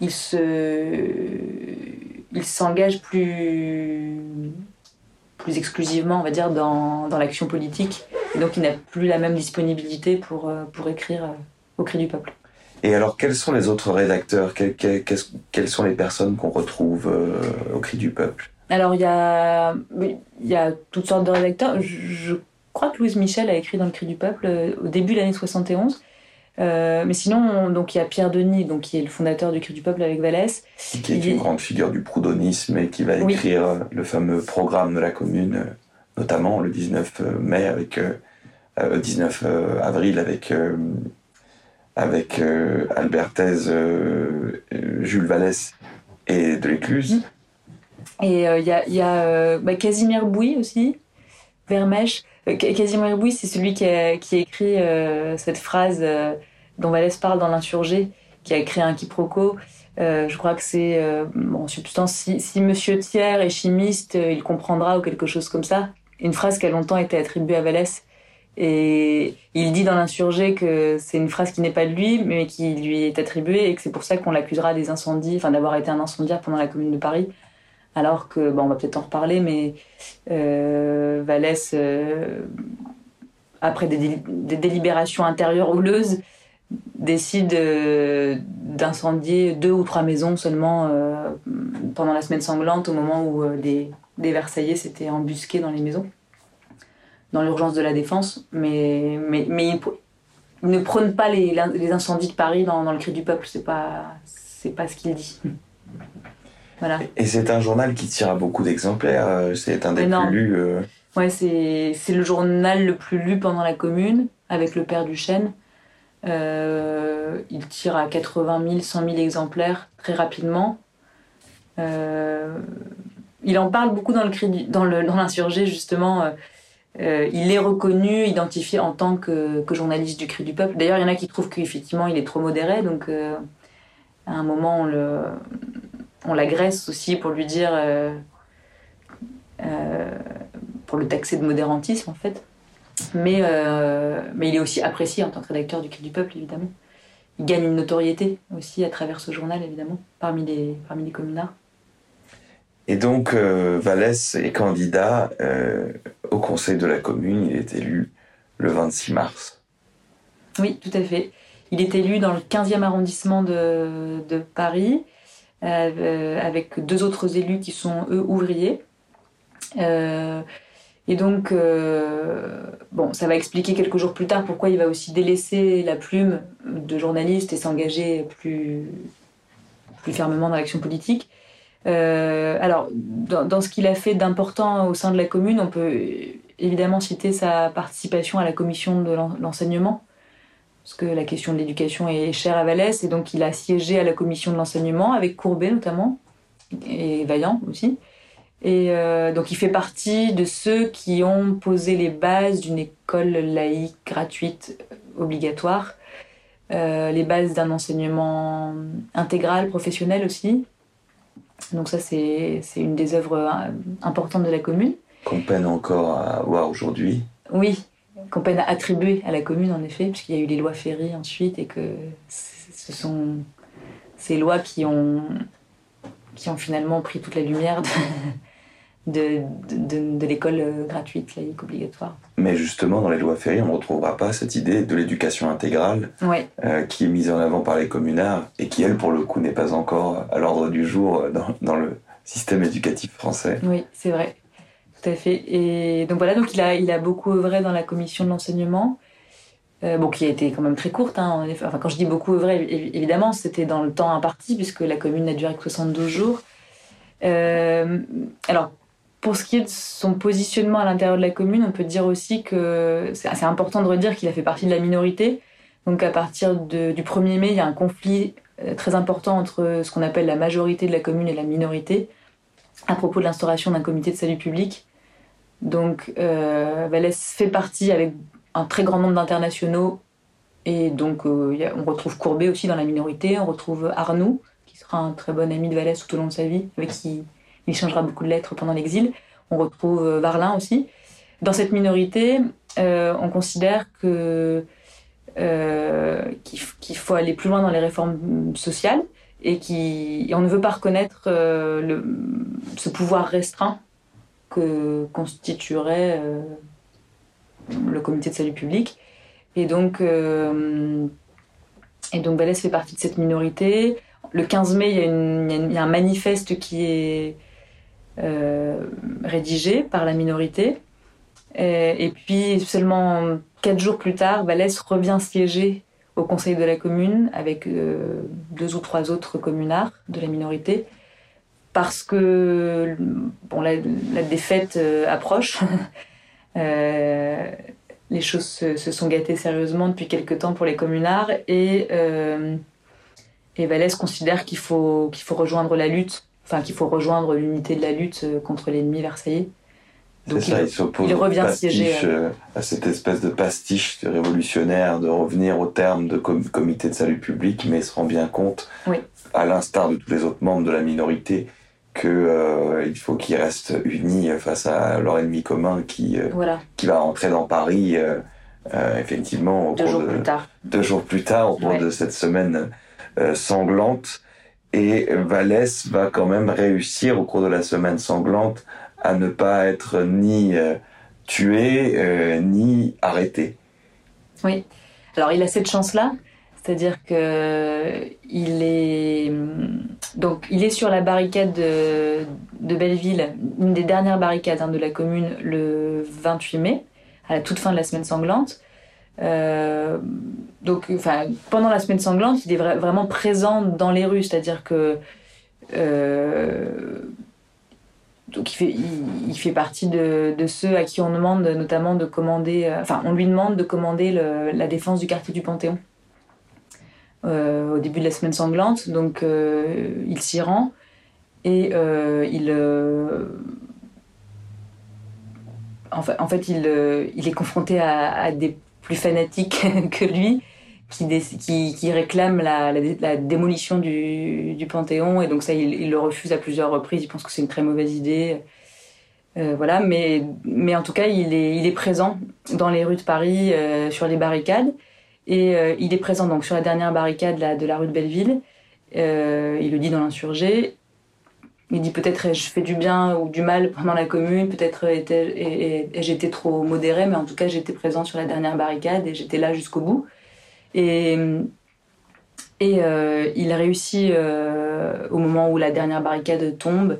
il s'engage plus, plus exclusivement, on va dire, dans, dans l'action politique et donc il n'a plus la même disponibilité pour, euh, pour écrire euh, au cri du peuple. Et alors, quels sont les autres rédacteurs? Quelles sont les personnes qu'on retrouve euh, au cri du peuple? Alors, il y a, il y a toutes sortes de rédacteurs. Je, crois que Louise Michel a écrit dans le cri du peuple au début de l'année 71. Mais sinon, donc il y a Pierre Denis, donc qui est le fondateur du Cri du Peuple avec Vallès, qui est une grande figure du proudonisme et qui va écrire le fameux programme de la commune notamment le 19 euh, mai avec 19 euh, euh, avril avec avec Alberthez, Jules Vallès et Delécluse. Et il y a, y a bah, Casimir Bouy aussi, Vermèche. Casimir Bouy, c'est celui qui a, écrit cette phrase dont Vallès parle dans l'insurgé, qui a créé un quiproquo. je crois que c'est en substance si, si Monsieur Thiers est chimiste, il comprendra ou quelque chose comme ça une phrase qui a longtemps été attribuée à Vallès. Et il dit dans l'insurgé que c'est une phrase qui n'est pas de lui, mais qui lui est attribuée et que c'est pour ça qu'on l'accusera des incendies, enfin d'avoir été un incendiaire pendant la Commune de Paris. Alors que, bon, on va peut-être en reparler, mais euh, Vallès, euh, après des, délibérations intérieures houleuses, décide euh, d'incendier deux ou trois maisons seulement euh, pendant la semaine sanglante, au moment où des Versaillais s'étaient embusqués dans les maisons, dans l'urgence de la défense, mais, mais, mais il, ne prône pas les, incendies de Paris dans, le cri du peuple, c'est pas, pas ce qu'il dit. Voilà. Et c'est un journal qui tire à beaucoup d'exemplaires, euh, c'est un des plus lus. Euh. Ouais, c'est, c'est le journal le plus lu pendant la commune, avec le père Duchesne. Euh, il tire à 80 000, 100 000 exemplaires très rapidement. Euh, il en parle beaucoup dans le dans le dans l'insurgé justement. Euh, il est reconnu, identifié en tant que, journaliste du cri du peuple. D'ailleurs, il y en a qui trouvent qu'effectivement il est trop modéré, donc à un moment on le on l'agresse aussi pour lui dire pour le taxer de modérantisme en fait. Mais mais il est aussi apprécié en tant que rédacteur du cri du peuple évidemment. Il gagne une notoriété aussi à travers ce journal évidemment parmi les parmi les communards. Et donc, euh, Vallès est candidat euh, au conseil de la commune. Il est élu le 26 mars. Oui, tout à fait. Il est élu dans le 15e arrondissement de, Paris, euh, avec deux autres élus qui sont, eux, ouvriers. et donc, bon, ça va expliquer quelques jours plus tard pourquoi il va aussi délaisser la plume de journaliste et s'engager plus, plus fermement dans l'action politique. Euh, alors, dans, ce qu'il a fait d'important au sein de la commune, on peut évidemment citer sa participation à la commission de l'enseignement, parce que la question de l'éducation est chère à Vallès, et donc il a siégé à la commission de l'enseignement, avec Courbet notamment, et Vaillant aussi. Et euh, donc il fait partie de ceux qui ont posé les bases d'une école laïque gratuite obligatoire, euh, les bases d'un enseignement intégral, professionnel aussi, donc ça, c'est une des œuvres euh, importantes de la commune. Qu'on peine encore à voir aujourd'hui. Oui, qu'on peine à attribuer à la commune, en effet, puisqu'il y a eu les lois Ferry ensuite, et que ce sont ces lois qui ont, qui ont finalement pris toute la lumière de, de, de l'école gratuite, laïque, obligatoire. Mais justement, dans les lois Ferry, on ne retrouvera pas cette idée de l'éducation intégrale Ouais. euh, qui est mise en avant par les communards et qui, elle, pour le coup, n'est pas encore à l'ordre du jour euh, dans, dans le système éducatif français. Oui, c'est vrai. Tout à fait. Et donc voilà, donc il a, il a beaucoup œuvré dans la commission de l'enseignement. Euh, bon, qui a été quand même très courte. Hein. Enfin, quand je dis beaucoup œuvré, évi- évidemment, c'était dans le temps imparti, puisque la commune n'a duré que 72 jours. Euh, alors, pour ce qui est de son positionnement à l'intérieur de la commune, on peut dire aussi que c'est important de redire qu'il a fait partie de la minorité. Donc, à partir du 1er mai, il y a un conflit euh, très important entre ce qu'on appelle la majorité de la commune et la minorité à propos de l'instauration d'un comité de salut public. Donc, euh, Vallès fait partie avec un très grand nombre d'internationaux. Et donc, euh, on retrouve Courbet aussi dans la minorité. On retrouve Arnoux, qui sera un très bon ami de Vallès tout au long de sa vie, avec qui il échangera beaucoup de lettres pendant l'exil. On retrouve euh, Varlin aussi. Dans cette minorité, euh, on considère que qu'il faut aller plus loin dans les réformes sociales et, qui, on ne veut pas reconnaître ce pouvoir restreint constituerait euh, le comité de salut public. Et donc, euh, fait partie de cette minorité. Le 15 mai, il y a, un manifeste qui est euh, rédigé par la minorité. Et, et puis, seulement quatre jours plus tard, Vallès revient siéger au conseil de la commune avec euh, deux ou trois autres communards de la minorité parce que bon, la, la défaite euh, approche. Euh, les choses se, se sont gâtées sérieusement depuis quelque temps pour les communards et, euh, et Vallès considère qu'il faut, qu'il faut rejoindre la lutte, enfin qu'il faut rejoindre l'unité de la lutte contre l'ennemi versaillais. C'est Donc ça, il, il s'oppose euh, à cette espèce de pastiche de révolutionnaire de revenir au terme de com- comité de salut public, mais il se rend bien compte, Oui. à l'instar de tous les autres membres de la minorité, que euh, il faut qu'ils restent unis face à leur ennemi commun qui, euh, voilà, qui va rentrer dans Paris euh, effectivement au deux cours jours de, plus tard. deux jours plus tard, au cours Ouais. de cette semaine sanglante. Et Vallès va quand même réussir au cours de la semaine sanglante à ne pas être ni tué ni arrêté. Alors il a cette chance-là, c'est-à-dire que il est donc il est sur la barricade de, de Belleville, une des dernières barricades hein, de la commune, le 28 mai, à la toute fin de la semaine sanglante. Euh, donc, enfin, pendant la semaine sanglante, il est vra- vraiment présent dans les rues, c'est-à-dire que euh, donc il fait, il, fait partie de, ceux à qui on demande notamment de commander, euh, enfin on lui demande de commander la défense du quartier du Panthéon au début de la semaine sanglante, donc euh, il s'y rend et euh, il, euh, en fait, il, euh, est confronté à, des plus fanatiques que lui qui, réclament la, démolition du, Panthéon et donc ça il, le refuse à plusieurs reprises, il pense que c'est une très mauvaise idée. Euh, voilà, mais, en tout cas, il est, présent dans les rues de Paris, euh, sur les barricades. Et euh, il est présent donc sur la dernière barricade de la rue de Belleville. Euh, il le dit dans l'insurgé. Il dit peut-être ai-je fait du bien ou du mal pendant la commune, peut-être ai-je été trop modéré, mais en tout cas j'étais présent sur la dernière barricade et j'étais là jusqu'au bout. Et, euh, il réussit au moment où la dernière barricade tombe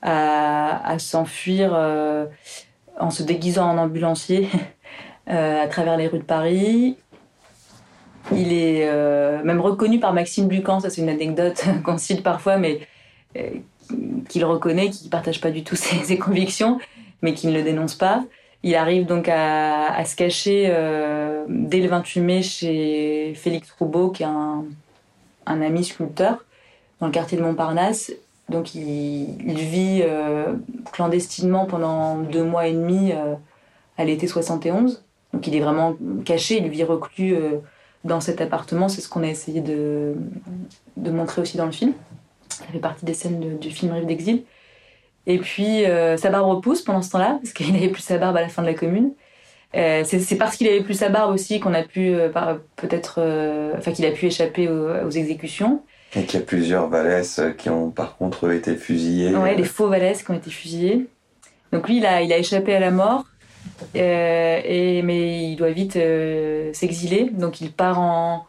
à, s'enfuir en se déguisant en ambulancier à travers les rues de Paris. Il est euh, même reconnu par Maxime Bucan, ça c'est une anecdote qu'on cite parfois, mais euh, qu'il reconnaît, qu'il ne partage pas du tout ses, convictions, mais qui ne le dénonce pas. Il arrive donc à, se cacher euh, dès le 28 mai chez Félix Roubaud, qui est un, ami sculpteur, dans le quartier de Montparnasse. Donc il, il vit clandestinement pendant deux mois et demi à l'été 71. Donc il est vraiment caché, il vit reclus dans cet appartement. C'est ce qu'on a essayé de, de montrer aussi dans le film. Ça fait partie des scènes de- du film Rive d'exil. Et puis euh, sa barbe repousse pendant ce temps-là, parce qu'il n'avait plus sa barbe à la fin de la commune. Euh, c'est parce qu'il avait plus sa barbe aussi qu'on a pu euh, peut-être, enfin qu'il a pu échapper aux, aux exécutions. Et qu'il y a plusieurs Vallès qui ont par contre été fusillés. Ouais, les faux Valaises qui ont été fusillés. Donc lui, il a, il a échappé à la mort, euh, et, mais il doit vite euh, s'exiler. Donc il part en,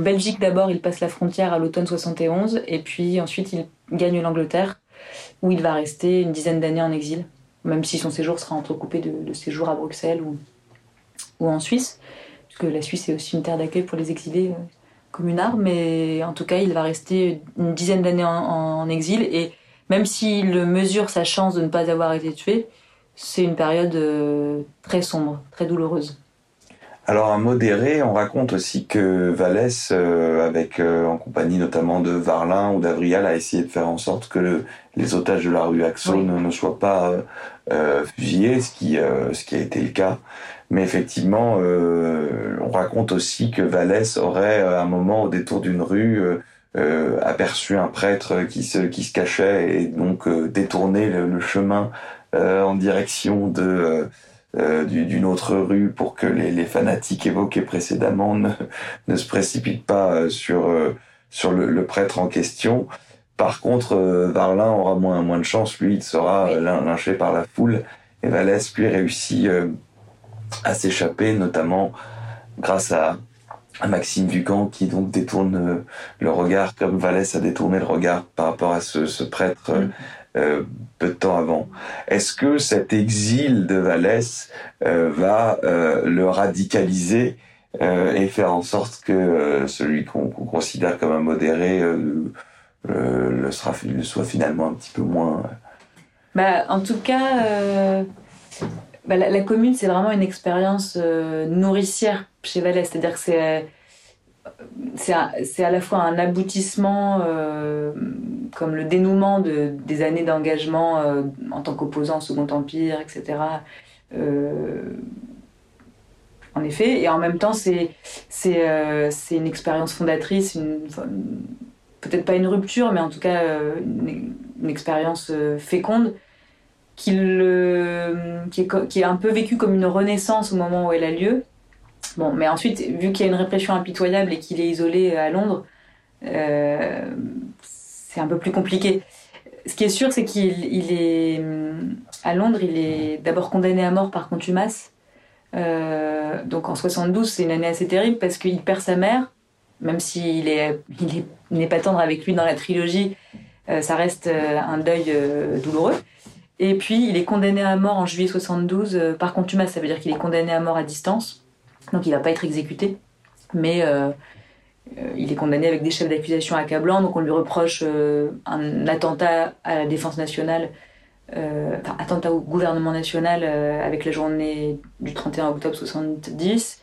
Belgique d'abord, il passe la frontière à l'automne 71, et puis ensuite il gagne l'Angleterre, où il va rester une dizaine d'années en exil, même si son séjour sera entrecoupé de, séjours à Bruxelles ou, ou en Suisse, puisque la Suisse est aussi une terre d'accueil pour les exilés euh, communards, mais en tout cas il va rester une dizaine d'années en, en exil, et même s'il mesure sa chance de ne pas avoir été tué, c'est une période euh, très sombre, très douloureuse. Alors à modéré, on raconte aussi que Vallès, euh, avec euh, en compagnie notamment de Varlin ou d'Avrial, a essayé de faire en sorte que le, les otages de la rue Axo Oui. ne, ne soient pas euh, fusillés, ce qui, ce qui a été le cas. Mais effectivement, on raconte aussi que Vallès aurait, à un moment, au détour d'une rue, aperçu un prêtre qui se, qui se cachait et donc détourné le, le chemin en direction de euh, euh, du- d'une autre rue pour que les, les fanatiques évoqués précédemment ne, ne se précipitent pas euh, sur euh, sur le, le prêtre en question. Par contre, euh, Varlin aura moins moins de chance, lui, il sera Oui. euh, lynché par la foule. Et Vallès, lui, réussit euh, à s'échapper, notamment grâce à, à Maxime Ducamp, qui donc détourne euh, le regard, comme Vallès a détourné le regard par rapport à ce, ce prêtre euh, Mm. Euh, peu de temps avant. Est-ce que cet exil de Vallès euh, va euh, le radicaliser et faire en sorte que celui qu'on considère comme un modéré le, soit finalement un petit peu moins. Bah, en tout cas, bah, la, commune, c'est vraiment une expérience nourricière chez Vallès. C'est-à-dire que c'est, c'est, à- la fois un aboutissement, euh, comme le dénouement de, des années d'engagement euh, en tant qu'opposant au Second Empire, etc. Euh, en effet, et en même temps, c'est, une expérience fondatrice, peut-être pas une rupture, mais en tout cas une, une expérience féconde qui, le, qui, est, qui est un peu vécue comme une renaissance au moment où elle a lieu. Bon, mais ensuite, vu qu'il y a une répression impitoyable et qu'il est isolé à Londres, euh, c'est un peu plus compliqué. Ce qui est sûr, c'est qu'il il est à Londres, il est d'abord condamné à mort par contumace. Euh, donc en 72, c'est une année assez terrible parce qu'il perd sa mère, même s'il il est, il n'est pas tendre avec lui dans la trilogie, euh, ça reste un deuil douloureux. Et puis il est condamné à mort en juillet 72 euh, par contumace, ça veut dire qu'il est condamné à mort à distance, donc il va pas être exécuté, mais euh, euh, il est condamné avec des chefs d'accusation accablants, donc on lui reproche euh, un attentat à la défense nationale, enfin attentat au gouvernement national avec la journée du 31 octobre 70,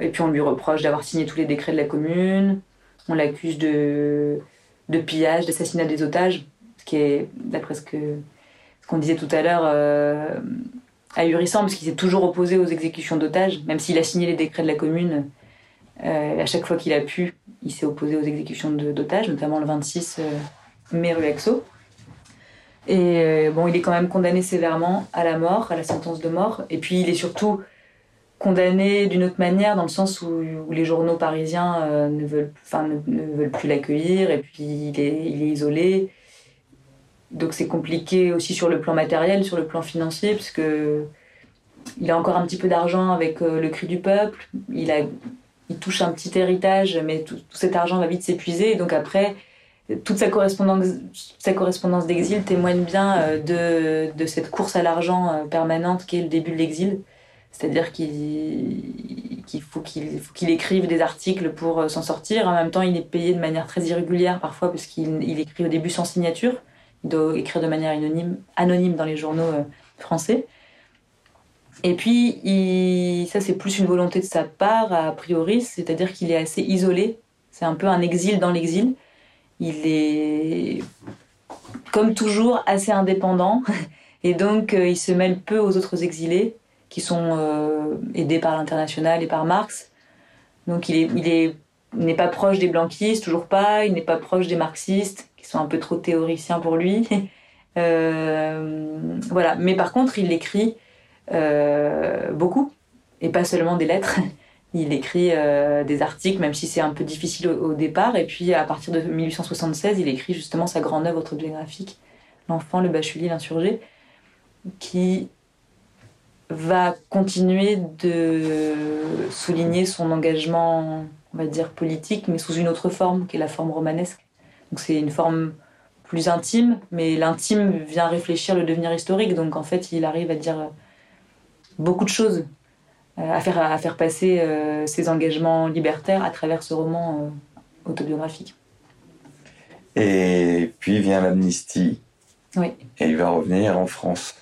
et puis on lui reproche d'avoir signé tous les décrets de la commune, on l'accuse de, pillage, d'assassinat des otages, ce qui est, d'après ce qu'on disait tout à l'heure, ahurissant, parce qu'il s'est toujours opposé aux exécutions d'otages, même s'il a signé les décrets de la commune. euh, à chaque fois qu'il a pu, il s'est opposé aux exécutions d'otages, notamment le 26 euh, mai rue Axo. Et euh, bon, il est quand même condamné sévèrement à la mort, à la sentence de mort. Et puis il est surtout condamné d'une autre manière, dans le sens où, les journaux parisiens ne, veulent, plus l'accueillir, et puis il est isolé. Donc c'est compliqué aussi sur le plan matériel, sur le plan financier, puisque il a encore un petit peu d'argent avec euh, le cri du peuple. Il, a, il touche un petit héritage, mais tout, cet argent va vite s'épuiser. Donc après, toute sa correspondance, sa correspondance d'exil témoigne bien euh, de, cette course à l'argent euh, permanente qui est le début de l'exil. C'est-à-dire qu'il faut qu'il écrive des articles pour s'en sortir. En même temps, il est payé de manière très irrégulière parfois parce qu'il il écrit au début sans signature. Il doit écrire de manière anonyme, dans les journaux euh, français. Et puis, ça, c'est plus une volonté de sa part, a priori, c'est-à-dire qu'il est assez isolé. C'est un peu un exil dans l'exil. Il est, comme toujours, assez indépendant. Et donc, euh, il se mêle peu aux autres exilés, qui sont euh, aidés par l'international et par Marx. Donc, il est, il est, n'est pas proche des blanquistes, toujours pas. Il n'est pas proche des marxistes, un peu trop théoriciens pour lui. Euh, voilà. Mais par contre, il écrit euh, beaucoup, et pas seulement des lettres. Il écrit euh, des articles, même si c'est un peu difficile au, au départ. Et puis, à partir de 1876, il écrit justement sa grande œuvre autobiographique, L'enfant, le bachelier, l'insurgé. qui va continuer de souligner son engagement, on va dire, politique, mais sous une autre forme, qui est la forme romanesque. Donc c'est une forme plus intime, mais l'intime vient réfléchir le devenir historique. Donc en fait, il arrive à dire beaucoup de choses, euh, à faire, à faire passer euh, ses engagements libertaires à travers ce roman euh, autobiographique. Et puis vient l'amnistie. Oui. Et il va revenir en France.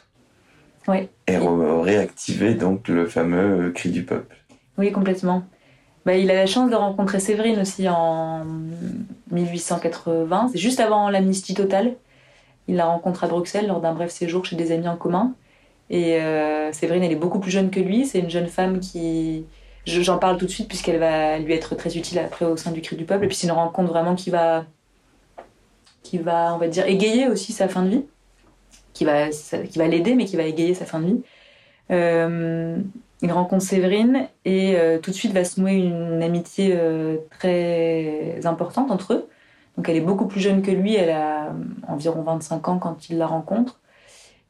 Oui. Et réactiver donc le fameux cri du peuple. Oui, complètement. Bah, il a la chance de rencontrer Séverine aussi en 1880. C'est juste avant l'amnistie totale. Il la rencontre à Bruxelles lors d'un bref séjour chez des amis en commun. Et euh, Séverine, elle est beaucoup plus jeune que lui. C'est une jeune femme qui. J'en parle tout de suite puisqu'elle va lui être très utile après au sein du Cri du Peuple. Et puis c'est une rencontre vraiment qui va, qui va, on va dire, égayer aussi sa fin de vie, qui va, qui va l'aider, mais qui va égayer sa fin de vie. Euh, il rencontre Séverine et euh, tout de suite va se nouer une amitié euh, très importante entre eux. Donc elle est beaucoup plus jeune que lui, elle a environ 25 ans quand il la rencontre.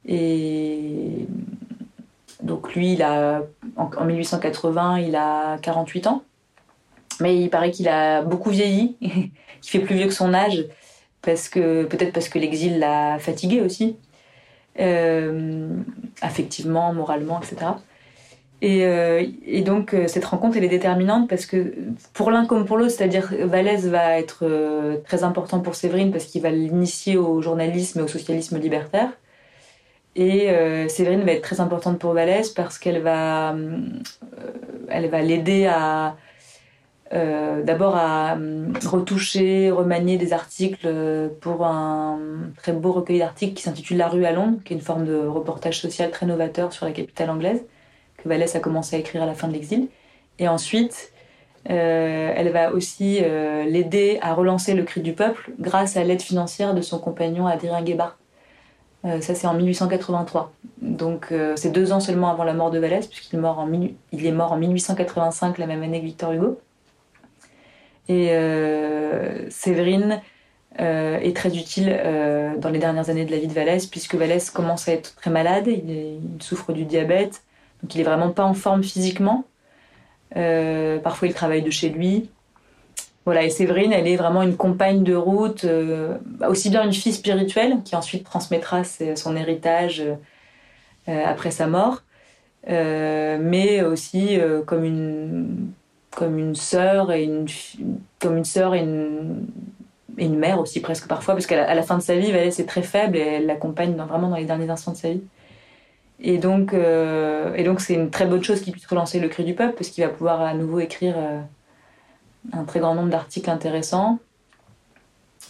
Et donc lui, il a, en 1880, il a 48 ans. Mais il paraît qu'il a beaucoup vieilli, qu'il fait plus vieux que son âge, parce que peut-être parce que l'exil l'a fatigué aussi, euh, affectivement, moralement, etc. Euh, et, donc, euh, cette rencontre, elle est déterminante parce que pour l'un comme pour l'autre, c'est-à-dire Vallès va être euh, très important pour Séverine parce qu'il va l'initier au journalisme et au socialisme libertaire. Et Séverine va être très importante pour Vallès parce qu'elle va, elle va l'aider à, d'abord à retoucher, remanier des articles pour un très beau recueil d'articles qui s'intitule La rue à Londres, qui est une forme de reportage social très novateur sur la capitale anglaise que Vallès a commencé à écrire à la fin de l'exil. Et ensuite, euh, elle va aussi euh, l'aider à relancer le cri du peuple grâce à l'aide financière de son compagnon Adrien Guébard. Euh, ça, c'est en 1883. Donc, c'est deux ans seulement avant la mort de Vallès, puisqu'il est est mort en 1885, la même année que Victor Hugo. Et Séverine est très utile dans les dernières années de la vie de Vallès, puisque Vallès commence à être très malade, il souffre du diabète, donc il est vraiment pas en forme physiquement. Euh, parfois il travaille de chez lui. Voilà, et Séverine, elle est vraiment une compagne de route, euh, aussi bien une fille spirituelle qui ensuite transmettra son héritage euh, après sa mort, mais aussi comme une comme une sœur et une comme une sœur et une, une mère aussi presque parfois parce qu'à la, fin de sa vie, elle est très faible et elle l'accompagne vraiment dans les derniers instants de sa vie. Et donc, euh, et donc c'est une très bonne chose qu'il puisse relancer le cri du peuple, parce qu'il va pouvoir à nouveau écrire euh, un très grand nombre d'articles intéressants.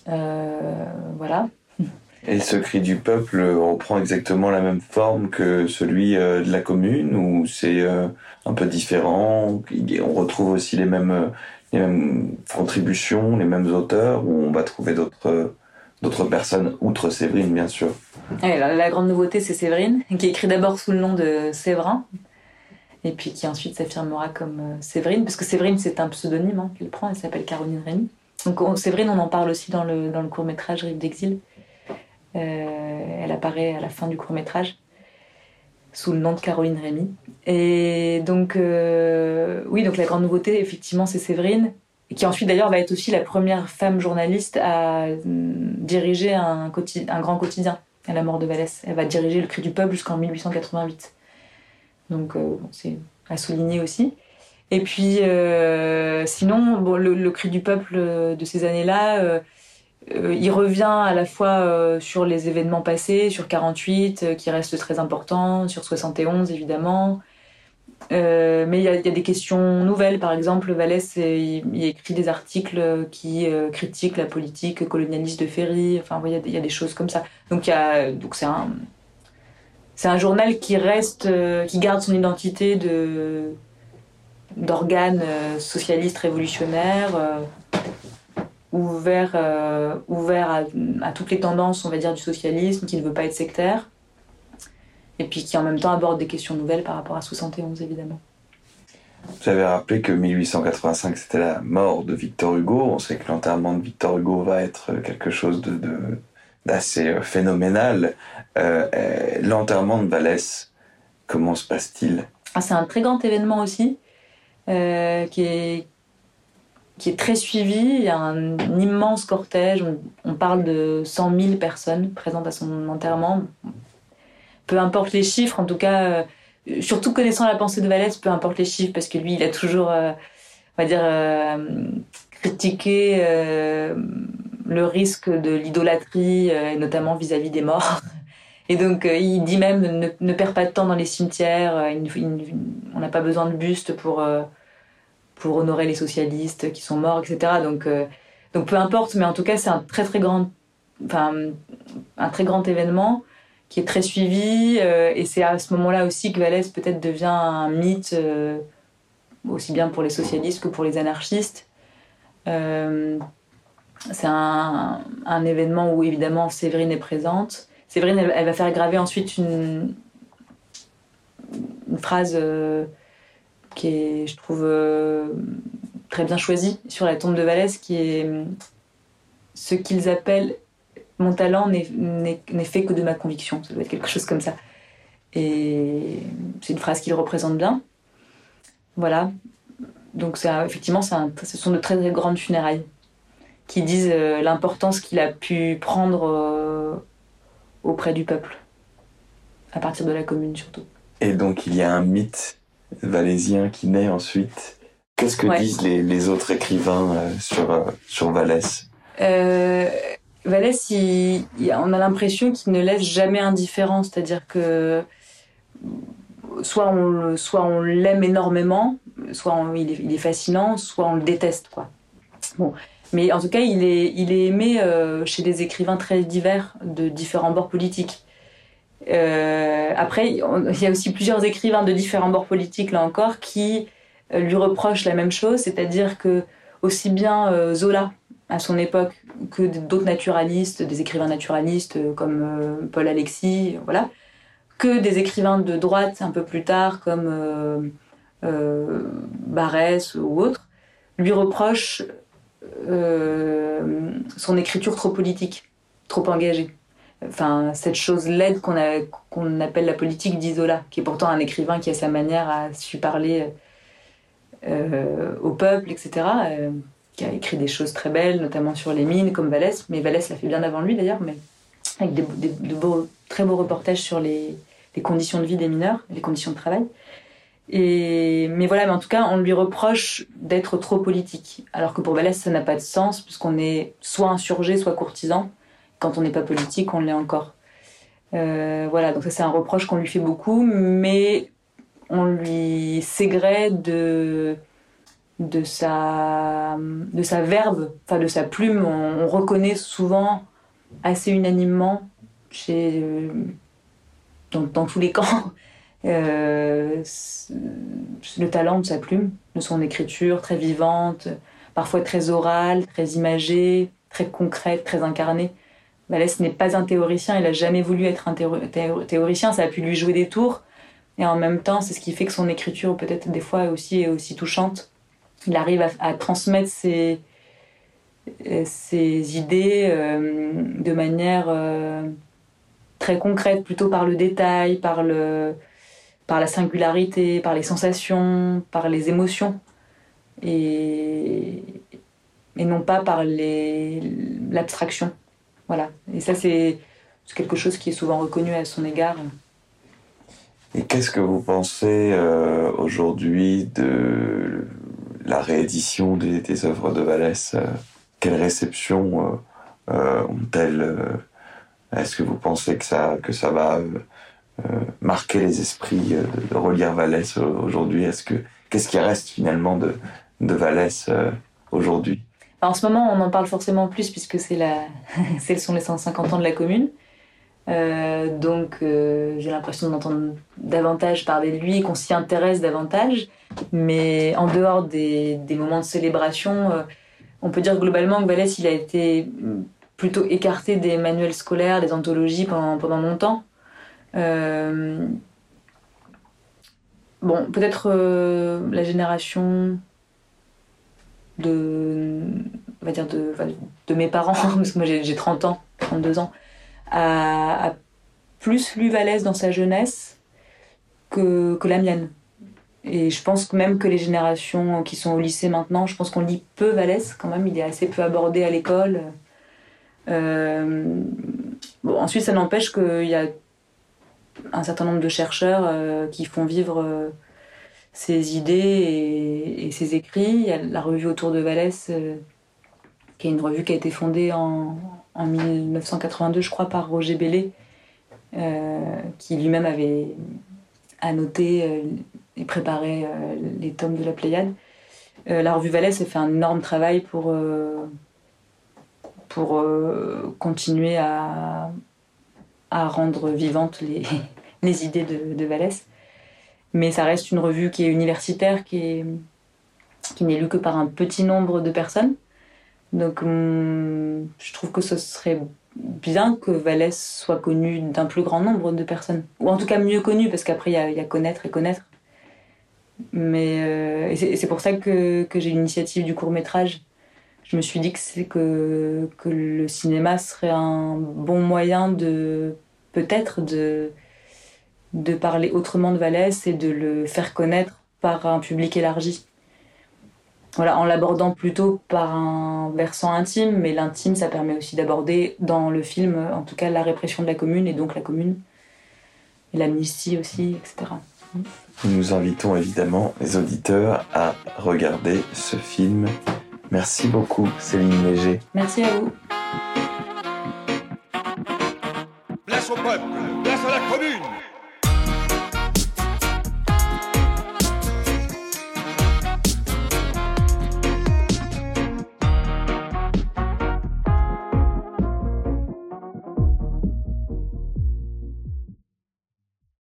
Euh, voilà. Et ce cri du peuple reprend exactement la même forme que celui de la commune, ou c'est un peu différent? On retrouve aussi les mêmes, contributions, les mêmes auteurs, ou on va trouver d'autres d'autres personnes, outre Séverine, bien sûr? La, grande nouveauté, c'est Séverine, qui écrit d'abord sous le nom de Séverin, et puis qui ensuite s'affirmera comme euh, Séverine, parce que Séverine, c'est un pseudonyme hein, qu'elle prend, elle s'appelle Caroline Rémy. Donc Séverine, on en parle aussi dans le, dans le court-métrage Rive d'exil. Euh, elle apparaît à la fin du court-métrage sous le nom de Caroline Rémy. Et donc, euh, oui, donc la grande nouveauté, effectivement, c'est Séverine qui ensuite d'ailleurs va être aussi la première femme journaliste à diriger un, un grand quotidien à la mort de Vallès. Elle va diriger le Cri du Peuple jusqu'en 1888. Donc euh, c'est à souligner aussi. Et puis euh, sinon, le, Cri du Peuple euh, de ces années-là, il revient à la fois sur les événements passés, sur 48 qui reste très important, sur 71 évidemment, euh, mais il y, a des questions nouvelles. Par exemple, Vallès, il, écrit des articles qui euh, critiquent la politique colonialiste de Ferry. Enfin, il y, a des choses comme ça. Donc, c'est un, journal qui reste, euh, qui garde son identité de d'organe socialiste révolutionnaire, ouvert, ouvert à, à, toutes les tendances, on va dire, du socialisme, qui ne veut pas être sectaire et puis qui en même temps aborde des questions nouvelles par rapport à 71 évidemment. Vous avez rappelé que 1885 c'était la mort de Victor Hugo. On sait que l'enterrement de Victor Hugo va être quelque chose de, d'assez phénoménal. L'enterrement de Vallès, comment se passe-t-il? Ah, C'est un très grand événement aussi, qui est qui est très suivi. Il y a un, immense cortège. On, parle de 100 000 personnes présentes à son enterrement. Peu importe les chiffres, en tout cas, euh, surtout connaissant la pensée de Vallès, peu importe les chiffres, parce que lui, il a toujours, euh, on va dire, euh, critiqué le risque de l'idolâtrie, notamment vis-à-vis des morts. Et donc, il dit même ne, ne perds pas de temps dans les cimetières. on n'a pas besoin de buste pour pour honorer les socialistes qui sont morts, etc. Donc, donc peu importe, mais en tout cas, c'est un très très grand, enfin, un très grand événement qui est très suivi. Euh, et c'est à ce moment-là aussi que Vallès peut-être devient un mythe, euh, aussi bien pour les socialistes que pour les anarchistes. c'est un, événement où évidemment Séverine est présente. Séverine, elle, va faire graver ensuite une, phrase qui est, je trouve, euh, très bien choisi sur la tombe de Vallès, qui est euh, ce qu'ils appellent mon talent n'est fait que de ma conviction. Ça doit être quelque chose comme ça. Et c'est une phrase qu'il représente bien. Voilà. Donc effectivement, un, ce sont de très, très grandes funérailles qui disent euh, l'importance qu'il a pu prendre auprès du peuple, à partir de la commune surtout. Et donc il y a un mythe valésien qui naît ensuite. Qu'est-ce que disent les, autres écrivains euh, sur, euh, sur Vallès euh, on a l'impression qu'il ne laisse jamais indifférent, c'est-à-dire que soit on, on l'aime énormément, soit il, est, fascinant, soit on le déteste. Bon. Mais en tout cas, il est, aimé chez des écrivains très divers, de différents bords politiques. Euh, après, il y a aussi plusieurs écrivains de différents bords politiques, là encore, qui euh, lui reprochent la même chose, c'est-à-dire que aussi bien euh, Zola, à son époque, que d'autres naturalistes, des écrivains naturalistes comme Paul Alexis, voilà, que des écrivains de droite un peu plus tard, comme Barès ou autres, lui reprochent son écriture trop politique, trop engagée enfin cette chose laide qu'on appelle la politique d'Isola, qui est pourtant un écrivain qui a sa manière à su parler euh, au peuple, etc. Qui a écrit des choses très belles, notamment sur les mines, comme Vallès. Mais Vallès l'a fait bien avant lui d'ailleurs, mais avec des, de très beaux reportages sur les, conditions de vie des mineurs, les conditions de travail. Et, mais voilà, mais en tout cas, on lui reproche d'être trop politique. Alors que pour Vallès, ça n'a pas de sens, puisqu'on est soit insurgé, soit courtisan quand on n'est pas politique, on l'est encore. Euh, voilà, donc ça c'est un reproche qu'on lui fait beaucoup, mais on lui s'aigrée de, de, sa, de sa enfin de sa plume. On, reconnaît souvent assez unanimement chez, euh, dans, tous les camps euh, le talent de sa plume, de son écriture très vivante, parfois très orale, très imagée, très concrète, très incarnée. Vallès n'est pas un théoricien, il a jamais voulu être un théoricien, ça a pu lui jouer des tours. Et en même temps, c'est ce qui fait que son écriture, peut-être des fois, aussi, est aussi touchante. Il arrive à, transmettre ses, ses idées euh, de manière euh, très concrète, plutôt par le détail, par, le, par la singularité, par les sensations, par les émotions. Et, non pas par l'abstraction. Voilà. Et ça, c'est quelque chose qui est souvent reconnu à son égard. Et qu'est-ce que vous pensez euh, aujourd'hui de la réédition des, œuvres de Vallès euh, Quelle réception euh, ont-elles Est-ce que vous pensez que ça, que ça va marquer les esprits de, relire Vallès aujourd'hui? Est-ce que qu'est-ce qui reste finalement de, de Vallès aujourd'hui? En ce moment, on en parle forcément plus puisque c'est la... ce sont les 150 ans de la commune. Euh, donc euh, j'ai l'impression d'entendre davantage parler de lui, qu'on s'y intéresse davantage. Mais en dehors des, moments de célébration, euh, on peut dire globalement que Vallès il a été plutôt écarté des manuels scolaires, des anthologies pendant, pendant longtemps. bon, peut-être la génération de, on va dire de mes parents, parce que moi j'ai 30 ans, 32 ans, a, plus lu Vallès dans sa jeunesse que, que la mienne. Et je pense même que les générations qui sont au lycée maintenant, je pense qu'on lit peu Vallès quand même, il est assez peu abordé à l'école. Euh, bon, ensuite, ça n'empêche qu'il y a un certain nombre de chercheurs euh, qui font vivre euh, ses idées et, ses écrits. Il y a la revue Autour de Vallès, qui est une revue qui a été fondée en, en 1982, je crois, par Roger Bellé, qui lui-même avait annoté et préparer euh, les tomes de la Pléiade. Euh, la revue Valais a fait un énorme travail pour, euh, pour continuer à, à rendre vivantes les, les idées de, de Vallès. Mais ça reste une revue qui est universitaire, qui est qui n'est lue que par un petit nombre de personnes. Donc, hum, je trouve que ce serait bien que Vallès soit connu d'un plus grand nombre de personnes. Ou en tout cas mieux connu, parce qu'après, il y, y, a connaître et connaître. Mais euh, c'est pour ça que, j'ai l'initiative du court métrage. Je me suis dit que, le cinéma serait un bon moyen de peut-être de, parler autrement de Vallès et de le faire connaître par un public élargi. Voilà, en l'abordant plutôt par un versant intime, mais l'intime, ça permet aussi d'aborder dans le film, en tout cas, la répression de la commune et donc la commune, l'amnistie aussi, etc. Nous invitons évidemment les auditeurs à regarder ce film. Merci beaucoup, Céline Léger. Merci à vous. Place au peuple, place à la commune